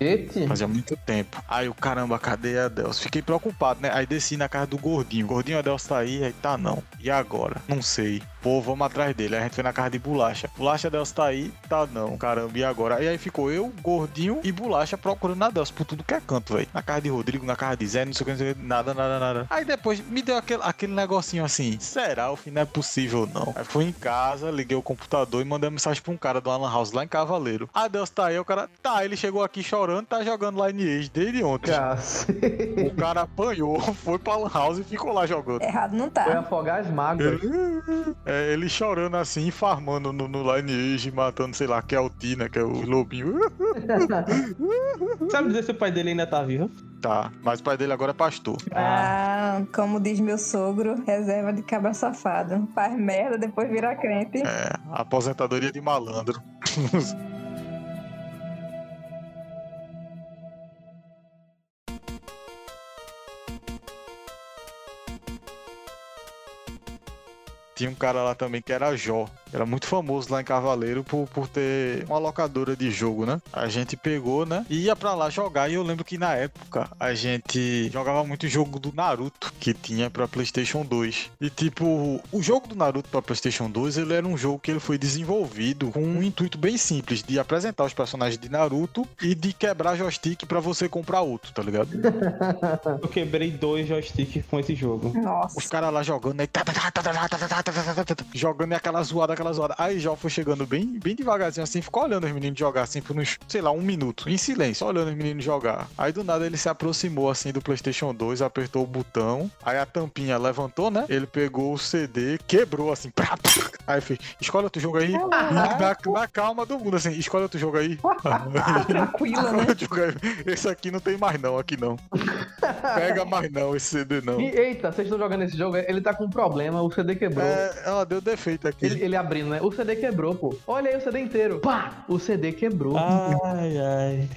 Cacete. Fazia muito tempo. Aí o caramba, cadê a Adelso? Fiquei preocupado, né? Aí desci na casa do gordinho. Gordinho Adelso tá aí, aí tá não. E agora? Não sei. Pô, vamos atrás dele. Aí a gente foi na casa de Bolacha. Bolacha Adelso tá aí, tá não. Caramba, e agora? E aí ficou eu, Gordinho e Bolacha procurando Adelso por tudo que é canto, velho. Na casa de Rodrigo, na casa de Zé, não sei o que, não sei o que, nada, nada, nada. Aí depois me deu aquele, aquele negocinho assim. Será? O fim não é possível, não. Aí fui em casa, liguei o computador e mandei uma mensagem pra um cara do Alan House lá em Cavaleiro. Adelso tá aí, o cara. Tá, ele chegou aqui chorando, tá jogando Lineage desde ontem. Cacete. O cara apanhou, foi pra Lan House e ficou lá jogando. Errado não Foi tá. afogar as mágoas. É, ele chorando assim, farmando no, no Lineage, matando, sei lá, Kelty, né? Que é o lobinho. Sabe dizer se o pai dele ainda tá vivo? Tá, mas o pai dele agora é pastor. Ah, como diz meu sogro, reserva de cabra safado. Faz merda, depois vira crente. É, aposentadoria de malandro. Tinha um cara lá também que era Jó era muito famoso lá em Cavaleiro por, por ter uma locadora de jogo, né? A gente pegou, né? E ia pra lá jogar. E eu lembro que na época a gente jogava muito o jogo do Naruto, que tinha pra PlayStation 2. E tipo, o jogo do Naruto pra PlayStation 2 ele era um jogo que ele foi desenvolvido com um intuito bem simples de apresentar os personagens de Naruto e de quebrar joystick para você comprar outro, tá ligado? eu quebrei dois joysticks com esse jogo. Nossa. Os caras lá jogando aí, jogando e aquela zoada aquela zoada. Aí Jó foi chegando bem, bem devagarzinho assim, ficou olhando os meninos jogar assim por uns, sei lá, um minuto, em silêncio, olhando os meninos jogar. Aí do nada ele se aproximou assim do PlayStation 2, apertou o botão, aí a tampinha levantou, né? Ele pegou o CD, quebrou assim, pá, pá. aí fez, escolhe outro jogo aí, na, na calma do mundo, assim, escolhe outro jogo aí. Tranquila, né? Esse aqui não tem mais não, aqui não. Pega mais não, esse CD não. E, eita, vocês estão jogando esse jogo, ele tá com um problema, o CD quebrou. É, ela deu defeito aqui. Ele, ele abrindo, né? O CD quebrou, pô. Olha aí o CD inteiro. Pá! O CD quebrou. Ai, ai.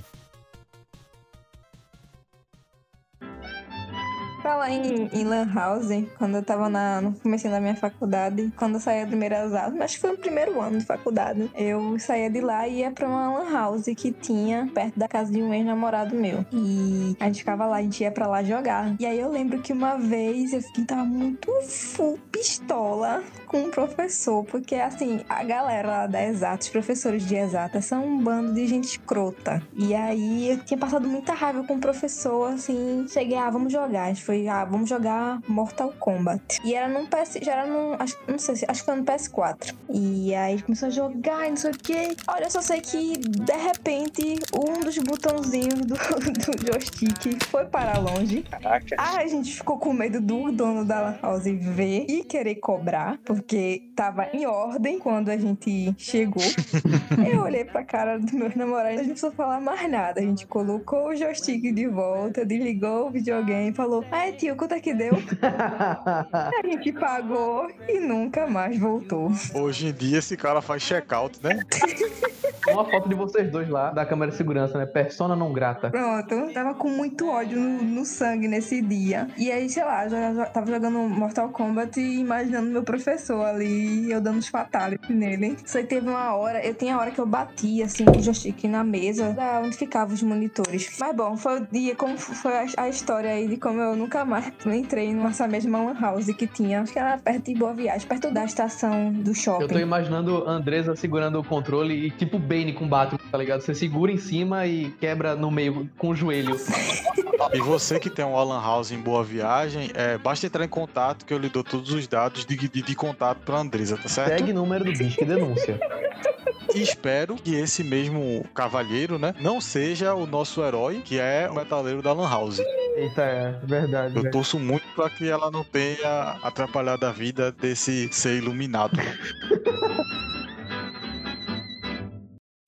Falar em, em Lan House, quando eu tava na, no começo da minha faculdade, quando eu saía das primeiras aulas, que foi no primeiro ano de faculdade, eu saía de lá e ia pra uma Lan House que tinha perto da casa de um ex-namorado meu. E a gente ficava lá, a gente ia pra lá jogar. E aí eu lembro que uma vez eu fiquei, tava muito full pistola com o professor, porque assim, a galera lá da Exatas, professores de Exatas, são um bando de gente escrota. E aí eu tinha passado muita raiva com o professor, assim, cheguei, ah, vamos jogar. A gente foi, ah, vamos jogar Mortal Kombat. E era num PS, já era num, acho, não sei se, acho que foi no PS4. E aí começou a jogar e não sei o que. Olha, eu só sei que de repente um dos botãozinhos do, do joystick foi para longe. Caraca. Ah, a gente ficou com medo do dono da Lan House ver e querer cobrar, porque tava em ordem quando a gente chegou. eu olhei pra cara do meu namorado e a gente não precisou falar mais nada. A gente colocou o joystick de volta, desligou o videogame e falou: Ah, tio, quanto é que deu? A gente pagou e nunca mais voltou. Hoje em dia esse cara faz check-out, né? uma foto de vocês dois lá, da câmera de segurança, né? Persona não grata. Pronto, tava com muito ódio no, no sangue nesse dia. E aí, sei lá, já, já tava jogando Mortal Kombat e imaginando meu professor ali, eu dando os fatalities nele. Só que teve uma hora, eu tinha a hora que eu bati, assim, com o joystick na mesa, da onde ficavam os monitores. Mas bom, foi o dia, como foi a, a história aí de como eu nunca mais entrei nessa mesma one house que tinha. Acho que era perto de Boa Viagem, perto da estação do Eu tô shopping. imaginando a Andresa segurando o controle e tipo Bane com Batman, tá ligado? Você segura em cima e quebra no meio com o joelho. E você que tem um Alan House em Boa Viagem, é, basta entrar em contato que eu lhe dou todos os dados de, de, de contato pra Andresa, tá certo? Segue número do bicho que denúncia. E espero que esse mesmo cavalheiro, né, não seja o nosso herói, que é o metaleiro da Lan House. Eita, é verdade. Eu torço muito pra que ela não tenha atrapalhado a vida desse ser iluminado.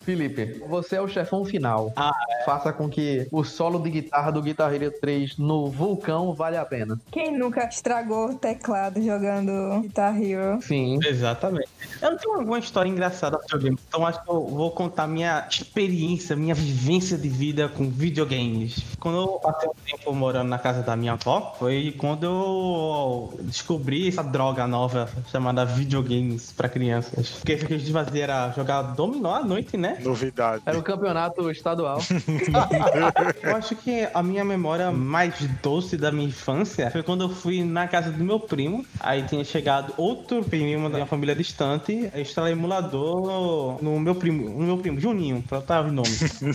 Felipe, você é o chefão final. Ah, Faça com que o solo de guitarra do Guitar Hero 3 no Vulcão valha a pena. Quem nunca estragou o teclado jogando Guitar Hero? Sim. Exatamente. Eu não tenho alguma história engraçada videogame, então acho que eu vou contar minha experiência, minha vivência de vida com videogames. Quando eu passei um tempo morando na casa da minha avó, foi quando eu descobri essa droga nova chamada videogames pra crianças. Porque o que a gente fazia era jogar dominó à noite, né? Novidade. Era o campeonato estadual. Eu acho que a minha memória mais doce da minha infância foi quando eu fui na casa do meu primo. Aí tinha chegado outro primo da minha família distante. Eu instalei emulador no meu primo, no meu primo, Juninho, pra botar o nome.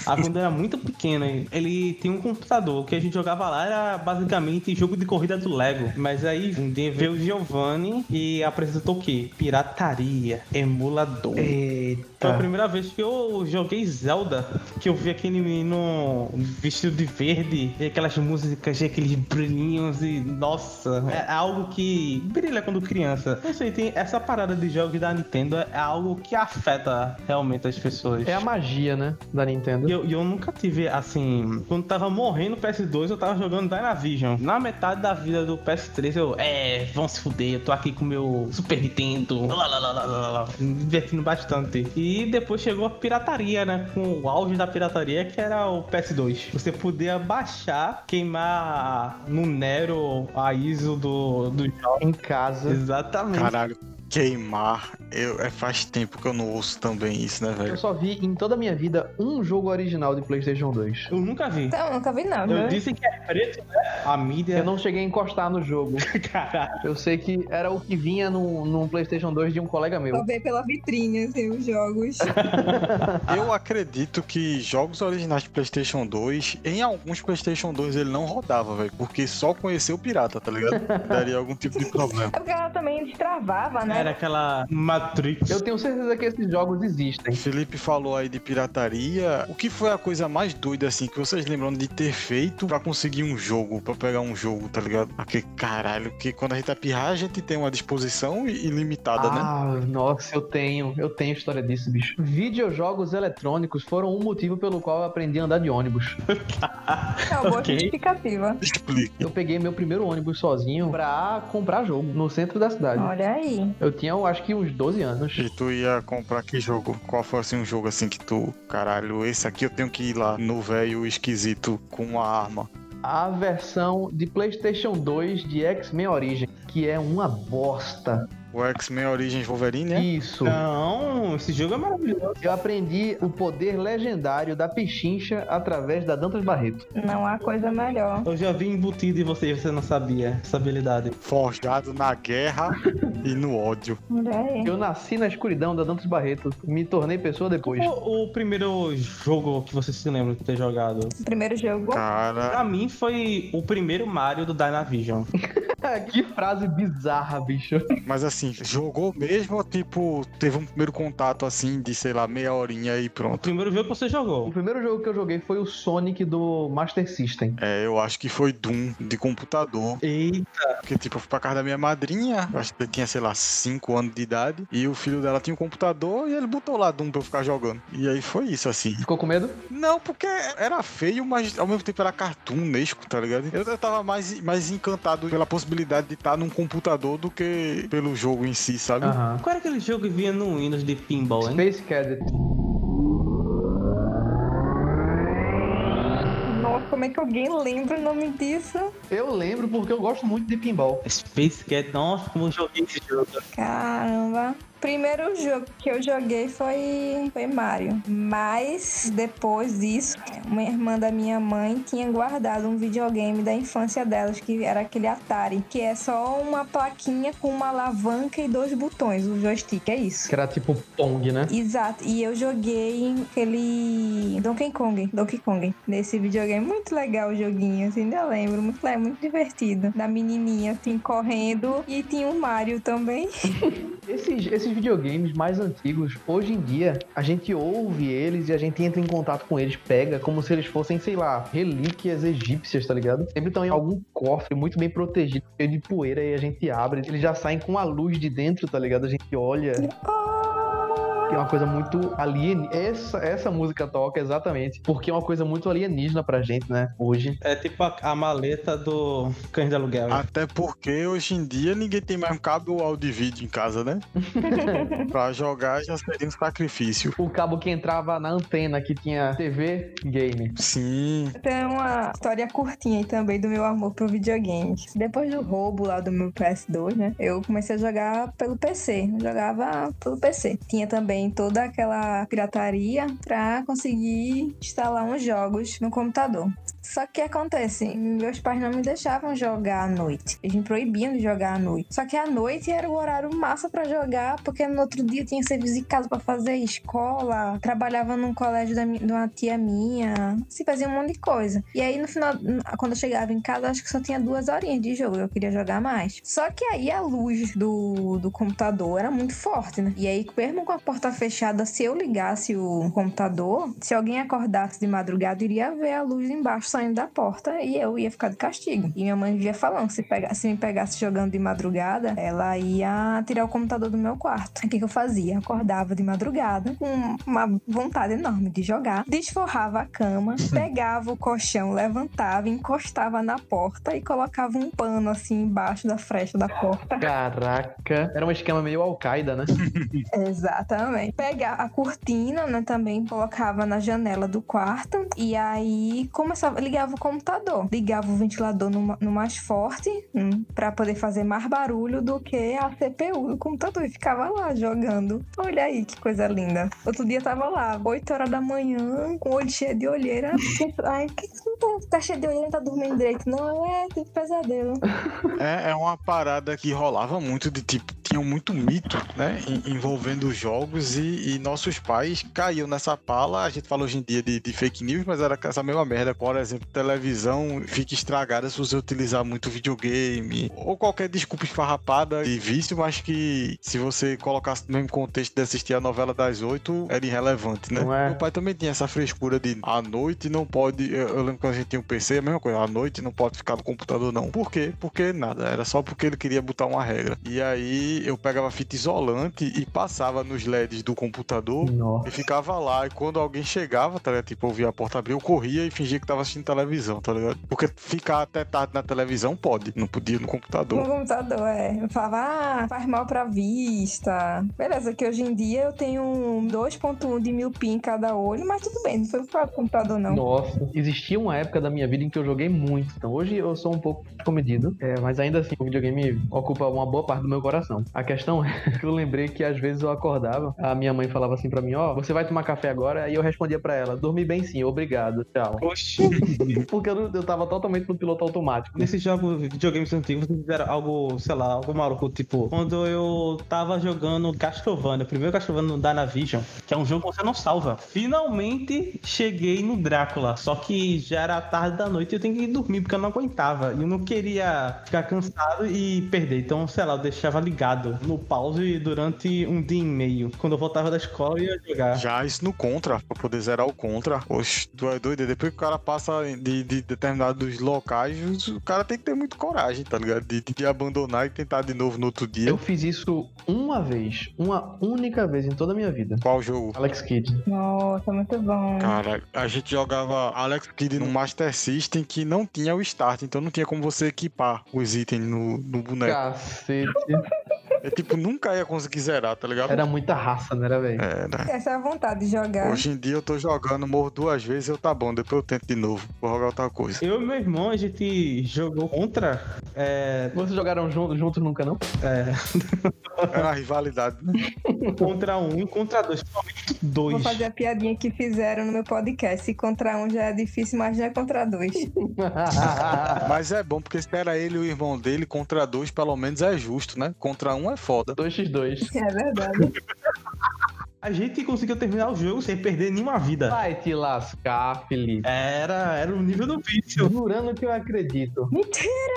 Aí quando eu era muito pequeno, ele tinha um computador. O que a gente jogava lá era basicamente jogo de corrida do Lego. Mas aí um dia veio o Giovanni e apresentou o quê? Pirataria, emulador. Foi a primeira vez que eu joguei Zelda, que eu vi aquele menino vestido de verde, e aquelas músicas, e aqueles brilhinhos e nossa, é algo que brilha quando criança. Não sei, tem essa parada de jogos da Nintendo é algo que afeta realmente as pessoas. É a magia, né? Da Nintendo. E eu, eu nunca tive, assim, quando tava morrendo o PS2, eu tava jogando Dynavision. Na metade da vida do PS3, eu, é, vão se fuder, eu tô aqui com o meu Super Nintendo, lá, lá, lá, lá, lá, lá, me divertindo bastante. E depois chegou a pirataria, né, com o auge da pirataria, que era o PS2. Você podia baixar, queimar no Nero a ISO do, do jogo. Em casa. Exatamente. Caralho, queimar. Eu, é, faz tempo que eu não ouço também isso, né, Eu velho? só vi em toda a minha vida um jogo original de PlayStation 2. Eu nunca vi. Então, nunca vi não, Eu né? disse que é preto, né? A mídia. Eu não cheguei a encostar no jogo. Caralho. Eu sei que era o que vinha num, num PlayStation 2 de um colega meu. Só ver pela vitrine, assim, os jogos. Eu acredito que jogos originais de PlayStation 2, em alguns PlayStation 2 ele não rodava, velho, porque só conhecer o pirata, tá ligado? Daria algum tipo de problema. É porque ela também destravava, né? Era aquela Matrix. Eu tenho certeza que esses jogos existem. O Felipe falou aí de pirataria. O que foi a coisa mais doida, assim, que vocês lembram de ter feito pra conseguir um jogo, pra pegar um jogo, tá ligado? Porque, caralho, que quando a gente é pirrar, a gente tem uma disposição ilimitada, né? Ah, nossa, eu tenho, eu tenho história disso, bicho. Videojogos eletrônicos foram um motivo pelo qual eu aprendi a andar de ônibus. É uma boa Ok. justificativa. Explique. Eu peguei meu primeiro ônibus sozinho pra comprar jogo no centro da cidade. Olha aí. Eu tinha, eu acho que uns 12 anos. E tu ia comprar que jogo? Qual foi assim um jogo assim que tu, caralho, esse aqui eu tenho que ir lá no velho esquisito com uma arma. A versão de PlayStation 2 de X-Men Origin, que é uma bosta. O X-Men Origins Wolverine, né? Isso. Não, esse jogo é maravilhoso. Eu aprendi o poder legendário da pechincha através da Dantas Barreto. Não há coisa melhor. Eu já vi embutido em você e você não sabia essa habilidade. Forjado na guerra e no ódio. Aí. Eu nasci na escuridão da Dantas Barreto. Me tornei pessoa depois. O, o primeiro jogo que você se lembra de ter jogado? O primeiro jogo. Cara, Pra mim foi o primeiro Mario do Dynavision. que frase bizarra, bicho. mas assim, jogou mesmo ou tipo, teve um primeiro contato assim de, sei lá, meia horinha e O pronto? primeiro jogo que você O jogou. primeiro jogo que eu joguei foi o Sonic do Master System. É, eu acho que foi Doom de computador. Eita, Porque, tipo, eu fui pra casa da minha madrinha, eu acho que ele tinha, sei lá, 5 anos de idade, e o filho dela tinha um computador e ele botou lá Doom pra eu ficar jogando. E aí foi isso, assim. Ficou com medo? Não, porque era feio, mas ao mesmo tempo era cartunesco, tá ligado? Eu, eu tava mais, mais encantado pela possibilidade possibilidade de estar num computador do que pelo jogo em si, sabe? Qual era aquele jogo que vinha no Windows de pinball, hein? Space Cadet. como é que alguém lembra o nome disso? Eu lembro porque eu gosto muito de pinball. Space Cat, nossa, como eu joguei esse jogo. Caramba. Primeiro jogo que eu joguei foi, foi Mario. Mas depois disso, uma irmã da minha mãe tinha guardado um videogame da infância delas, que era aquele Atari, que é só uma plaquinha com uma alavanca e dois botões, o joystick, é isso. Que era tipo Pong, né? Exato, e eu joguei aquele Donkey Kong, Donkey Kong, nesse videogame. Muito legal o joguinho, assim, ainda lembro, muito, le- muito divertido. Da menininha, assim, correndo, e tinha o Mario também. Esses, esses videogames mais antigos, hoje em dia, a gente ouve eles e a gente entra em contato com eles, pega como se eles fossem, sei lá, relíquias egípcias, tá ligado? Sempre estão em algum cofre muito bem protegido, cheio de poeira, e a gente abre, eles já saem com a luz de dentro, tá ligado? A gente olha. Que é uma coisa muito alienígena. Essa, essa música toca exatamente porque é uma coisa muito alienígena pra gente, né? Hoje. É tipo a, a maleta do Cães de Aluguel. Até porque hoje em dia ninguém tem mais um cabo áudio e vídeo em casa, né? pra jogar já seria um sacrifício. O cabo que entrava na antena que tinha TV game. Sim. Tem uma história curtinha aí também do meu amor pro videogame. Depois do roubo lá do meu PS2, né? Eu comecei a jogar pelo PC. Eu jogava pelo PC. Tinha também toda aquela pirataria pra conseguir instalar uns jogos no computador. Só que acontece, meus pais não me deixavam jogar à noite. Eles me proibiam de jogar à noite. Só que à noite era o horário massa pra jogar, porque no outro dia tinha serviço de casa pra fazer, escola, trabalhava num colégio da de uma tia minha, se fazia um monte de coisa. E aí no final, quando eu chegava em casa, acho que só tinha duas horinhas de jogo, eu queria jogar mais. Só que aí a luz do, do computador era muito forte, né? E aí, mesmo com a porta fechada, se eu ligasse o computador, se alguém acordasse de madrugada, iria ver a luz embaixo saindo da porta e eu ia ficar de castigo. E minha mãe vivia falando, se, pega, se me pegasse jogando de madrugada, ela ia tirar o computador do meu quarto. O que, que eu fazia? Acordava de madrugada com uma vontade enorme de jogar, desforrava a cama, pegava o colchão, levantava, encostava na porta e colocava um pano assim embaixo da frecha da porta. Caraca. Era um esquema meio Al-Qaeda, né? Exatamente. Pegar a cortina, né, também colocava na janela do quarto e aí começava, ligava o computador, ligava o ventilador no, no mais forte, hum, para poder fazer mais barulho do que a CPU do computador e ficava lá jogando. Olha aí que coisa linda. Outro dia tava lá, 8 horas da manhã, com o olho cheio de olheira. Ai, que tá, tá cheio de não tá dormindo direito? Não, é, tem pesadelo. É, é uma parada que rolava muito de tipo, tinha muito mito, né? en- Envolvendo os jogos e, e nossos pais caíam nessa pala. A gente fala hoje em dia de, de fake news, mas era essa mesma merda. Por exemplo, televisão fica estragada se você utilizar muito videogame ou qualquer desculpa esfarrapada de vício, mas que se você colocasse no mesmo contexto de assistir a novela das oito, era irrelevante, né? Não é? Meu pai também tinha essa frescura de à noite não pode. Eu, eu lembro quando a gente tinha um PC, a mesma coisa, à noite não pode ficar no computador, não. Por quê? Porque nada, era só porque ele queria botar uma regra. E aí eu pegava fita isolante e passava nos LEDs do computador Nossa. e ficava lá. E quando alguém chegava, tá ligado? Tipo, eu via a porta abrir, eu corria e fingia que tava assistindo televisão, tá ligado? Porque ficar até tarde na televisão pode, não podia no No computador. computador, é. Eu falava, ah, faz mal pra vista. Beleza, que hoje em dia eu tenho um 2.1 de mil pi em cada olho, mas tudo bem, não foi do computador, não. Nossa, existia uma época da minha vida em que eu joguei muito. Então hoje eu sou um pouco comedido, é, mas ainda assim o videogame ocupa uma boa parte do meu coração. A questão é que eu lembrei que às vezes eu acordava, a minha mãe falava assim pra mim: Ó, você vai tomar café agora? E eu respondia pra ela: Dormi bem sim, obrigado, tchau. Oxi. Porque eu, eu tava totalmente no piloto automático. Nesses jogos, videogames antigos, vocês fizeram algo, sei lá, algo maluco. Tipo, quando eu tava jogando Castlevania, o primeiro Castlevania no Dynavision, que é um jogo que você não salva. Finalmente cheguei no Drácula. Só que já era tarde da noite e eu tenho que ir dormir, porque eu não aguentava. E eu não queria ficar cansado e perder. Então, sei lá, eu deixava ligado no pause durante um dia e meio. Quando eu voltava da escola, eu ia jogar. Já isso no Contra, pra poder zerar o Contra. Oxe, tu é doido? Depois que o cara passa de, de determinados locais, o cara tem que ter muito coragem, tá ligado? De, de abandonar e tentar de novo no outro dia. Eu fiz isso uma vez, uma única vez em toda a minha vida. Qual jogo? Alex Kidd. Nossa, muito bom. Cara, a gente jogava Alex Kidd no Master System que não tinha o start, então não tinha como você equipar os itens no, no boneco. Cacete. É tipo, nunca ia conseguir zerar, tá ligado? Era muita raça, né, era, velho? Era. Essa é a vontade de jogar. Hoje em dia eu tô jogando, morro duas vezes, eu tá bom, depois eu tento de novo. Vou jogar outra coisa. Eu e meu irmão, a gente jogou contra. É, Vocês jogaram juntos, juntos nunca, não? é, Era a rivalidade, né? contra um e contra dois. Principalmente dois. Vou fazer a piadinha que fizeram no meu podcast. Se contra um já é difícil, imagina contra dois. Mas é bom, porque se era ele e o irmão dele contra dois, pelo menos é justo, né? Contra um é foda. 2x2. É verdade. A gente conseguiu terminar o jogo sem perder nenhuma vida. Vai te lascar, Felipe. Era, era o nível do vício. Jurando que eu acredito.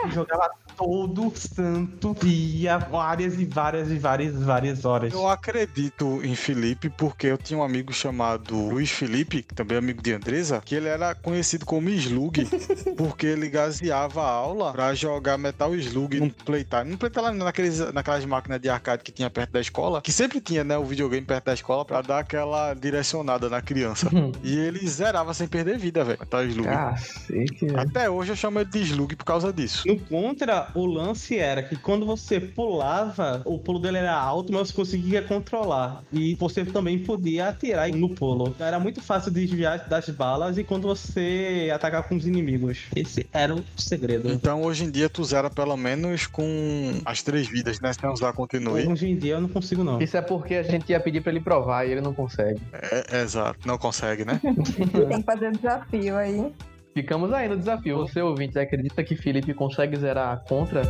Eu jogava todo santo dia, várias e várias e várias e várias horas. Eu acredito em Felipe porque eu tinha um amigo chamado Luiz Felipe, que também é amigo de Andresa, que ele era conhecido como Slug, porque ele gaseava a aula pra jogar Metal Slug num playtime. Num playtime, naqueles, naquelas máquinas de arcade que tinha perto da escola, que sempre tinha, né, o videogame perto da escola pra dar aquela direcionada na criança. E ele zerava sem perder vida, velho, Metal Slug. Cacete. Até hoje eu chamo ele de Slug por causa disso. No contra, o lance era que quando você pulava, o pulo dele era alto, mas você conseguia controlar. E você também podia atirar no pulo. Então era muito fácil desviar das balas e quando você atacar com os inimigos. Esse era o segredo. Então hoje em dia tu zera pelo menos com as três vidas, né? Sem usar continue. Hoje em dia eu não consigo, não. Isso é porque a gente ia pedir pra ele provar e ele não consegue. É, exato, não consegue, né? Tem que fazer desafio aí. Ficamos aí no desafio. Você, ouvinte, acredita que Felipe consegue zerar contra?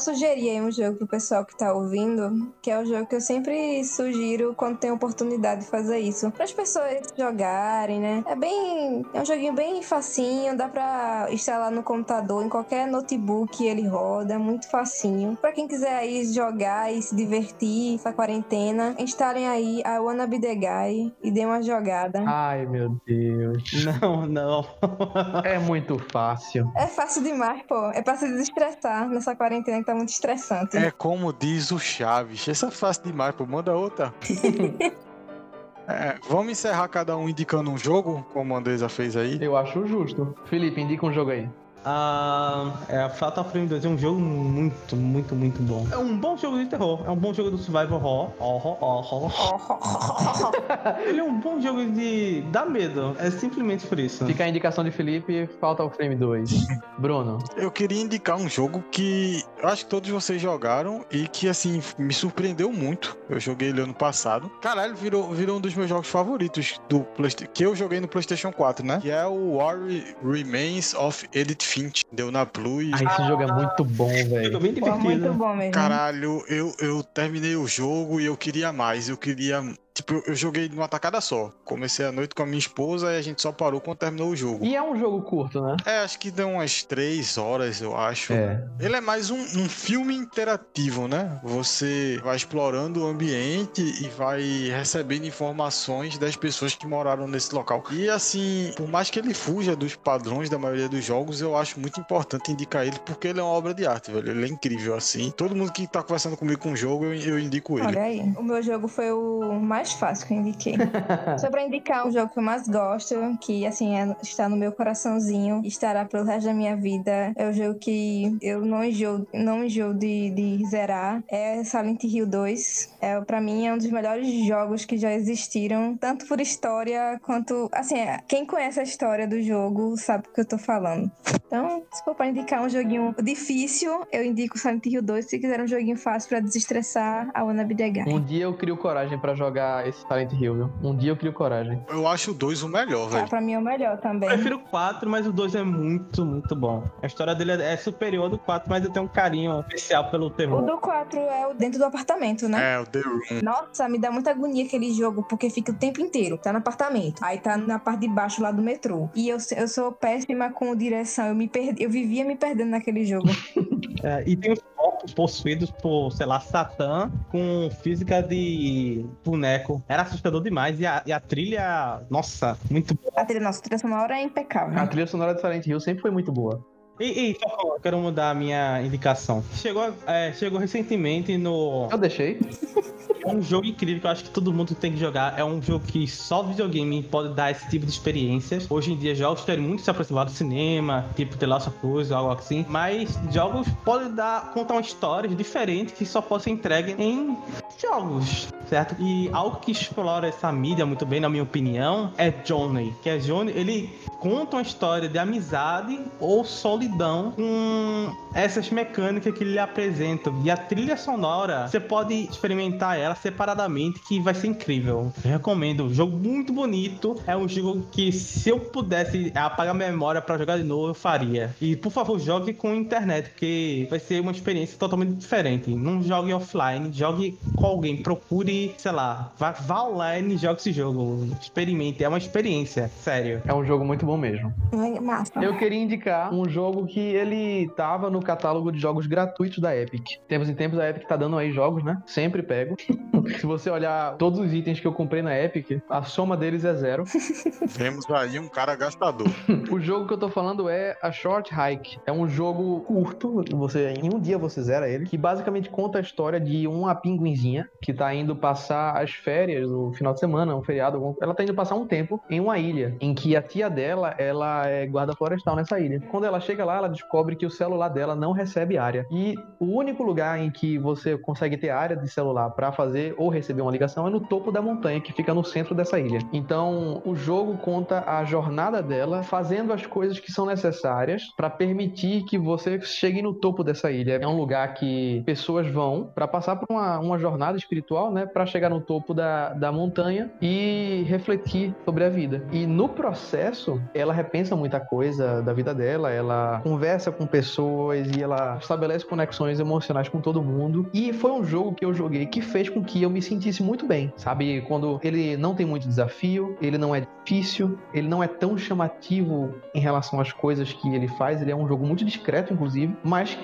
Sugerir aí um jogo pro pessoal que tá ouvindo, que é o jogo que eu sempre sugiro quando tem oportunidade de fazer isso. Para as pessoas jogarem, né? É bem. É um joguinho bem facinho, dá pra instalar no computador, em qualquer notebook ele roda, é muito facinho. Pra quem quiser aí jogar e se divertir essa quarentena, instalem aí a Wanna Be The Guy e dê uma jogada. Ai, meu Deus. Não, não. É muito fácil. É fácil demais, pô. É pra se desestressar nessa quarentena que tá muito estressante. É como diz o Chaves. Essa é fácil demais, pô. Manda outra. É, vamos encerrar cada um indicando um jogo, como a Andresa fez aí. Eu acho justo. Felipe, indica um jogo aí. Ah, é, Fatal Frame 2 é um jogo muito, muito, muito bom. É um bom jogo de terror. É um bom jogo do survival horror. Horror, horror. Ele é um bom jogo de dar medo. É simplesmente por isso. Fica a indicação de Felipe, falta o Frame 2. Bruno. Eu queria indicar um jogo que eu acho que todos vocês jogaram e que, assim, me surpreendeu muito. Eu joguei ele ano passado. Caralho, virou, virou um dos meus jogos favoritos do PlayStation, que eu joguei no PlayStation 4, né? Que é o War Remains of Edith Finch. Deu na Plus. Ah, esse jogo é muito bom, velho. bem Pô, muito divertido. bom mesmo. Caralho, eu, eu terminei o jogo e eu queria mais. Eu queria. Tipo, eu- joguei numa tacada só. Comecei a noite com a minha esposa e a gente só parou quando terminou o jogo. E é um jogo curto, né? É, acho que deu umas três horas, eu acho. É. Ele é mais um, um filme interativo, né? Você vai explorando o ambiente e vai recebendo informações das pessoas que moraram nesse local. E assim, por mais que ele fuja dos padrões da maioria dos jogos, eu acho muito importante indicar ele porque ele é uma obra de arte, velho. Ele é incrível, assim. Todo mundo que tá conversando comigo com o jogo, eu, eu indico ele. Olha aí, o meu jogo foi o mais fácil que eu indiquei. Só pra indicar um jogo que eu mais gosto, que assim, é- está no meu coraçãozinho, estará pelo resto da minha vida. É o jogo que eu não enjoo, não enjoo de, de zerar. É Silent Hill 2. É, pra mim é um dos melhores jogos que já existiram, tanto por história quanto. Assim, é, quem conhece a história do jogo sabe o que eu tô falando. Então, se for pra indicar um joguinho difícil, eu indico Silent Hill 2. Se quiser um joguinho fácil pra desestressar, a Wanna Be The Guy. Um dia eu crio coragem pra jogar esse Silent Hill, viu? Um dia eu crio coragem. Eu acho o 2 o melhor, Ah, velho. pra mim é o melhor também. Eu prefiro o 4, mas o 2 é muito, muito bom. A história dele é superior ao do 4, mas eu tenho um carinho especial pelo O terror. do 4 é o dentro do apartamento, né? É, o The Room. Nossa, me dá muita agonia aquele jogo, porque fica o tempo inteiro. Tá no apartamento. Aí tá na parte de baixo lá do metrô. E eu, eu sou péssima com direção. Eu me perdi, eu vivia me perdendo naquele jogo. É, e tem os possuídos por, sei lá, Satã com física de boneco. Era assustador demais. E a, e a trilha, nossa, muito boa. A trilha, nossa, a trilha sonora é impecável. A trilha sonora de Silent Hill sempre foi muito boa. E, e eu quero mudar a minha indicação. Chegou, é, chegou recentemente no. Eu deixei. É um jogo incrível que eu acho que todo mundo tem que jogar. É um jogo que só videogame pode dar esse tipo de experiências. Hoje em dia, jogos querem muito se aproximar do cinema, tipo The Last of Us algo assim. Mas jogos podem dar, contar uma história diferente que só pode ser entregue em jogos, certo? E algo que explora essa mídia muito bem, na minha opinião, é Johnny. Que é Johnny, ele conta uma história de amizade ou solidão com essas mecânicas que ele apresenta. E a trilha sonora, você pode experimentar ela separadamente, que vai ser incrível. Eu recomendo. Um jogo muito bonito. É um jogo que, se eu pudesse apagar a memória para jogar de novo, eu faria. E, por favor, jogue com internet, porque vai ser uma experiência totalmente diferente. Não jogue offline, jogue com alguém. Procure, sei lá, vá, vá online e jogue esse jogo. Experimente. É uma experiência, sério. É um jogo muito bom mesmo. Eu queria indicar um jogo que ele tava no catálogo de jogos gratuitos da Epic. Tempos em tempos a Epic tá dando aí jogos, né? Sempre pego. Se você olhar todos os itens que eu comprei na Epic, a soma deles é zero. Vemos aí um cara gastador. O jogo que eu tô falando é a Short Hike. É um jogo curto, você em um dia você zera ele, que basicamente conta a história de uma pinguinzinha que tá indo passar as férias, o final de semana, um feriado, ela tá indo passar um tempo em uma ilha, em que a tia dela, ela é guarda florestal nessa ilha. Quando ela chega lá, ela descobre que o celular dela não recebe área. E o único lugar em que você consegue ter área de celular pra fazer ou receber uma ligação é no topo da montanha, que fica no centro dessa ilha. Então, o jogo conta a jornada dela fazendo as coisas que são necessárias pra permitir que você chegue no topo dessa ilha. É um lugar que pessoas vão pra passar por uma, uma jornada espiritual, né, Pra chegar no topo da, da montanha e refletir sobre a vida. E no processo, ela repensa muita coisa da vida dela, ela conversa com pessoas e ela estabelece conexões emocionais com todo mundo. E foi um jogo que eu joguei que fez com que eu me sentisse muito bem, sabe? Quando ele não tem muito desafio, ele não é difícil, ele não é tão chamativo em relação às coisas que ele faz, ele é um jogo muito discreto, inclusive, mas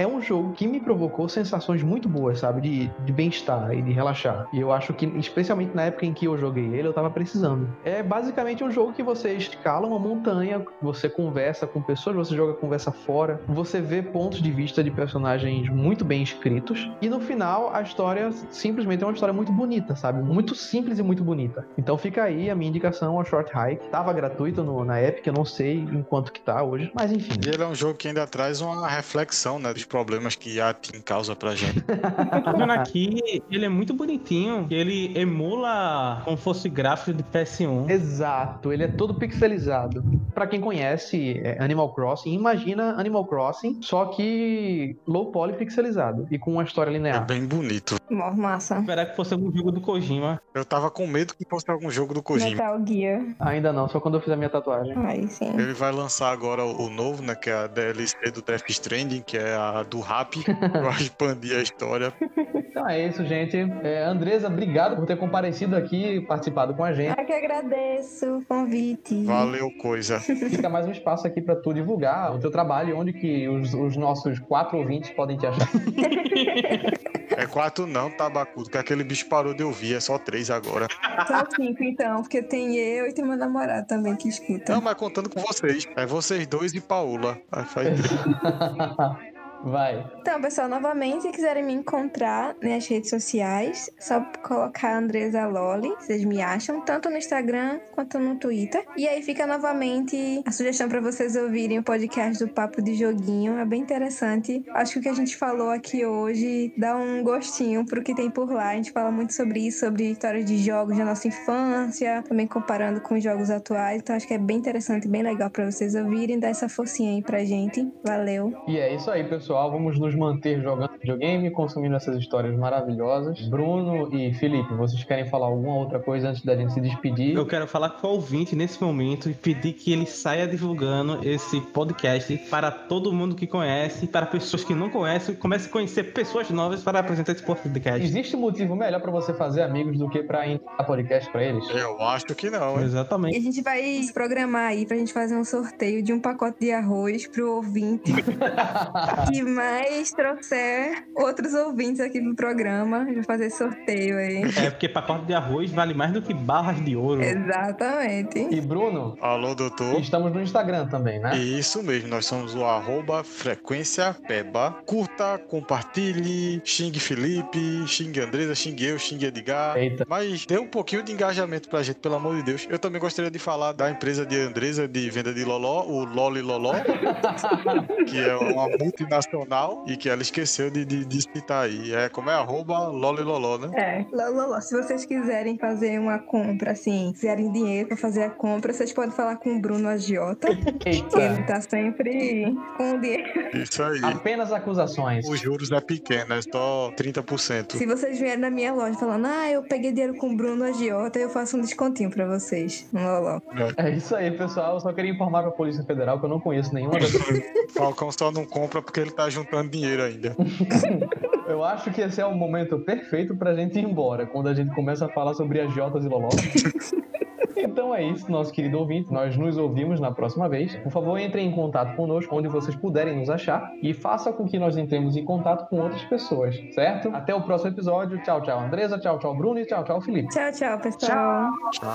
é um jogo que me provocou sensações muito boas, sabe? De, de bem-estar e de relaxar. E eu acho que, especialmente na época em que eu joguei ele, eu tava precisando. É basicamente um jogo que você escala uma montanha, você conversa com pessoas, você joga conversa fora, você vê pontos de vista de personagens muito bem escritos. E no final, a história simplesmente é uma história muito bonita, sabe? Muito simples e muito bonita. Então fica aí a minha indicação ao Short Hike. Tava gratuito no- na Epic, eu não sei em quanto que tá hoje, mas enfim. E ele é um jogo que ainda traz uma reflexão, né, dos problemas que a Team causa pra gente. Tô vendo aqui, ele é muito bonitinho. Ele emula como fosse gráfico de PS1. Exato, ele é todo pixelizado. Pra quem conhece é, Animal Crossing, imagina Animal Crossing, só que low poly pixelizado e com uma história É linear. bem bonito. Mó massa. Esperar que fosse algum jogo do Kojima. Eu tava com medo que fosse algum jogo do Kojima. Metal Gear. Ainda não, só quando eu fizer minha tatuagem. Aí sim. Ele vai lançar agora o, novo, né? Que é a DLC do Death Stranding, que é a do Rap. vai expandir a história. Então é isso, gente. É, Andresa, obrigado por ter comparecido aqui e participado com a gente. Eu que agradeço o convite. Valeu, coisa. Fica mais um espaço aqui pra tu divulgar o teu trabalho, onde que os, os nossos quatro ouvintes podem te achar. É quatro não, tabacudo, que aquele bicho parou de ouvir, é só três agora. Só cinco, então, porque tem eu e tem meu namorado também que escuta. Não, mas contando com vocês. É vocês dois e Paula. Aí faz três. Vai. Então, pessoal, novamente, se quiserem me encontrar nas redes sociais, só colocar Andresa Loli, vocês me acham, tanto no Instagram quanto no Twitter. E aí fica novamente a sugestão para vocês ouvirem o podcast do Papo de Joguinho, é bem interessante. Acho que o que a gente falou aqui hoje dá um gostinho pro que tem por lá. A gente fala muito sobre isso, sobre histórias de jogos da nossa infância, também comparando com os jogos atuais. Então, acho que é bem interessante, bem legal para vocês ouvirem, dar essa forcinha aí pra gente. Valeu! E é isso aí, pessoal. Vamos nos manter jogando videogame, consumindo essas histórias maravilhosas. Bruno e Felipe, vocês querem falar alguma outra coisa antes da gente se despedir? Eu quero falar com o ouvinte nesse momento e pedir que ele saia divulgando esse podcast para todo mundo que conhece, para pessoas que não conhecem, comece a conhecer pessoas novas para apresentar esse podcast. Existe motivo melhor pra você fazer amigos do que pra indicar podcast pra eles? Eu acho que não, hein? E Exatamente. a gente vai se programar aí pra gente fazer um sorteio de um pacote de arroz pro ouvinte que mais trouxer outros ouvintes aqui pro programa, vai fazer sorteio aí. É porque pacote de arroz vale mais do que barras de ouro. Exatamente. E Bruno, Alô, doutor. estamos no Instagram também, né? Isso mesmo, nós somos o arroba frequência peba. Curta, compartilhe, xingue Felipe, xingue Andresa, xingue eu, xingue Edgar. Eita. Mas dê um pouquinho de engajamento pra gente, pelo amor de Deus. Eu também gostaria de falar da empresa de Andresa de venda de Loló, o Loli Loló, que é uma multinacional e que ela esqueceu de, de, de citar aí. É como é arroba Loli Loló, né? É, Loló, se vocês quiserem fazer uma compra, assim, quiserem dinheiro pra fazer a compra, vocês podem falar com o Bruno Agiota, que ele Eita. tá sempre com o dinheiro. Isso aí. Apenas acusações. Os juros é pequeno, é só 30%. Se vocês vierem na minha loja falando, ah, eu peguei dinheiro com o Bruno Agiota, eu faço um descontinho pra vocês Loló. É isso aí, pessoal. Eu só queria informar pra Polícia Federal que eu não conheço nenhuma dessas. Falcão só não compra porque ele tá juntando dinheiro ainda. Eu acho que esse é o momento perfeito pra gente ir embora, quando a gente começa a falar sobre agiotas e lolós. Então é isso, nosso querido ouvinte. Nós nos ouvimos na próxima vez. Por favor, entrem em contato conosco onde vocês puderem nos achar e faça com que nós entremos em contato com outras pessoas, certo? Até o próximo episódio. Tchau, tchau, Andresa. Tchau, tchau, Bruno. E tchau, tchau, Felipe. Tchau, tchau, pessoal. Tchau.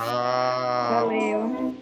Valeu.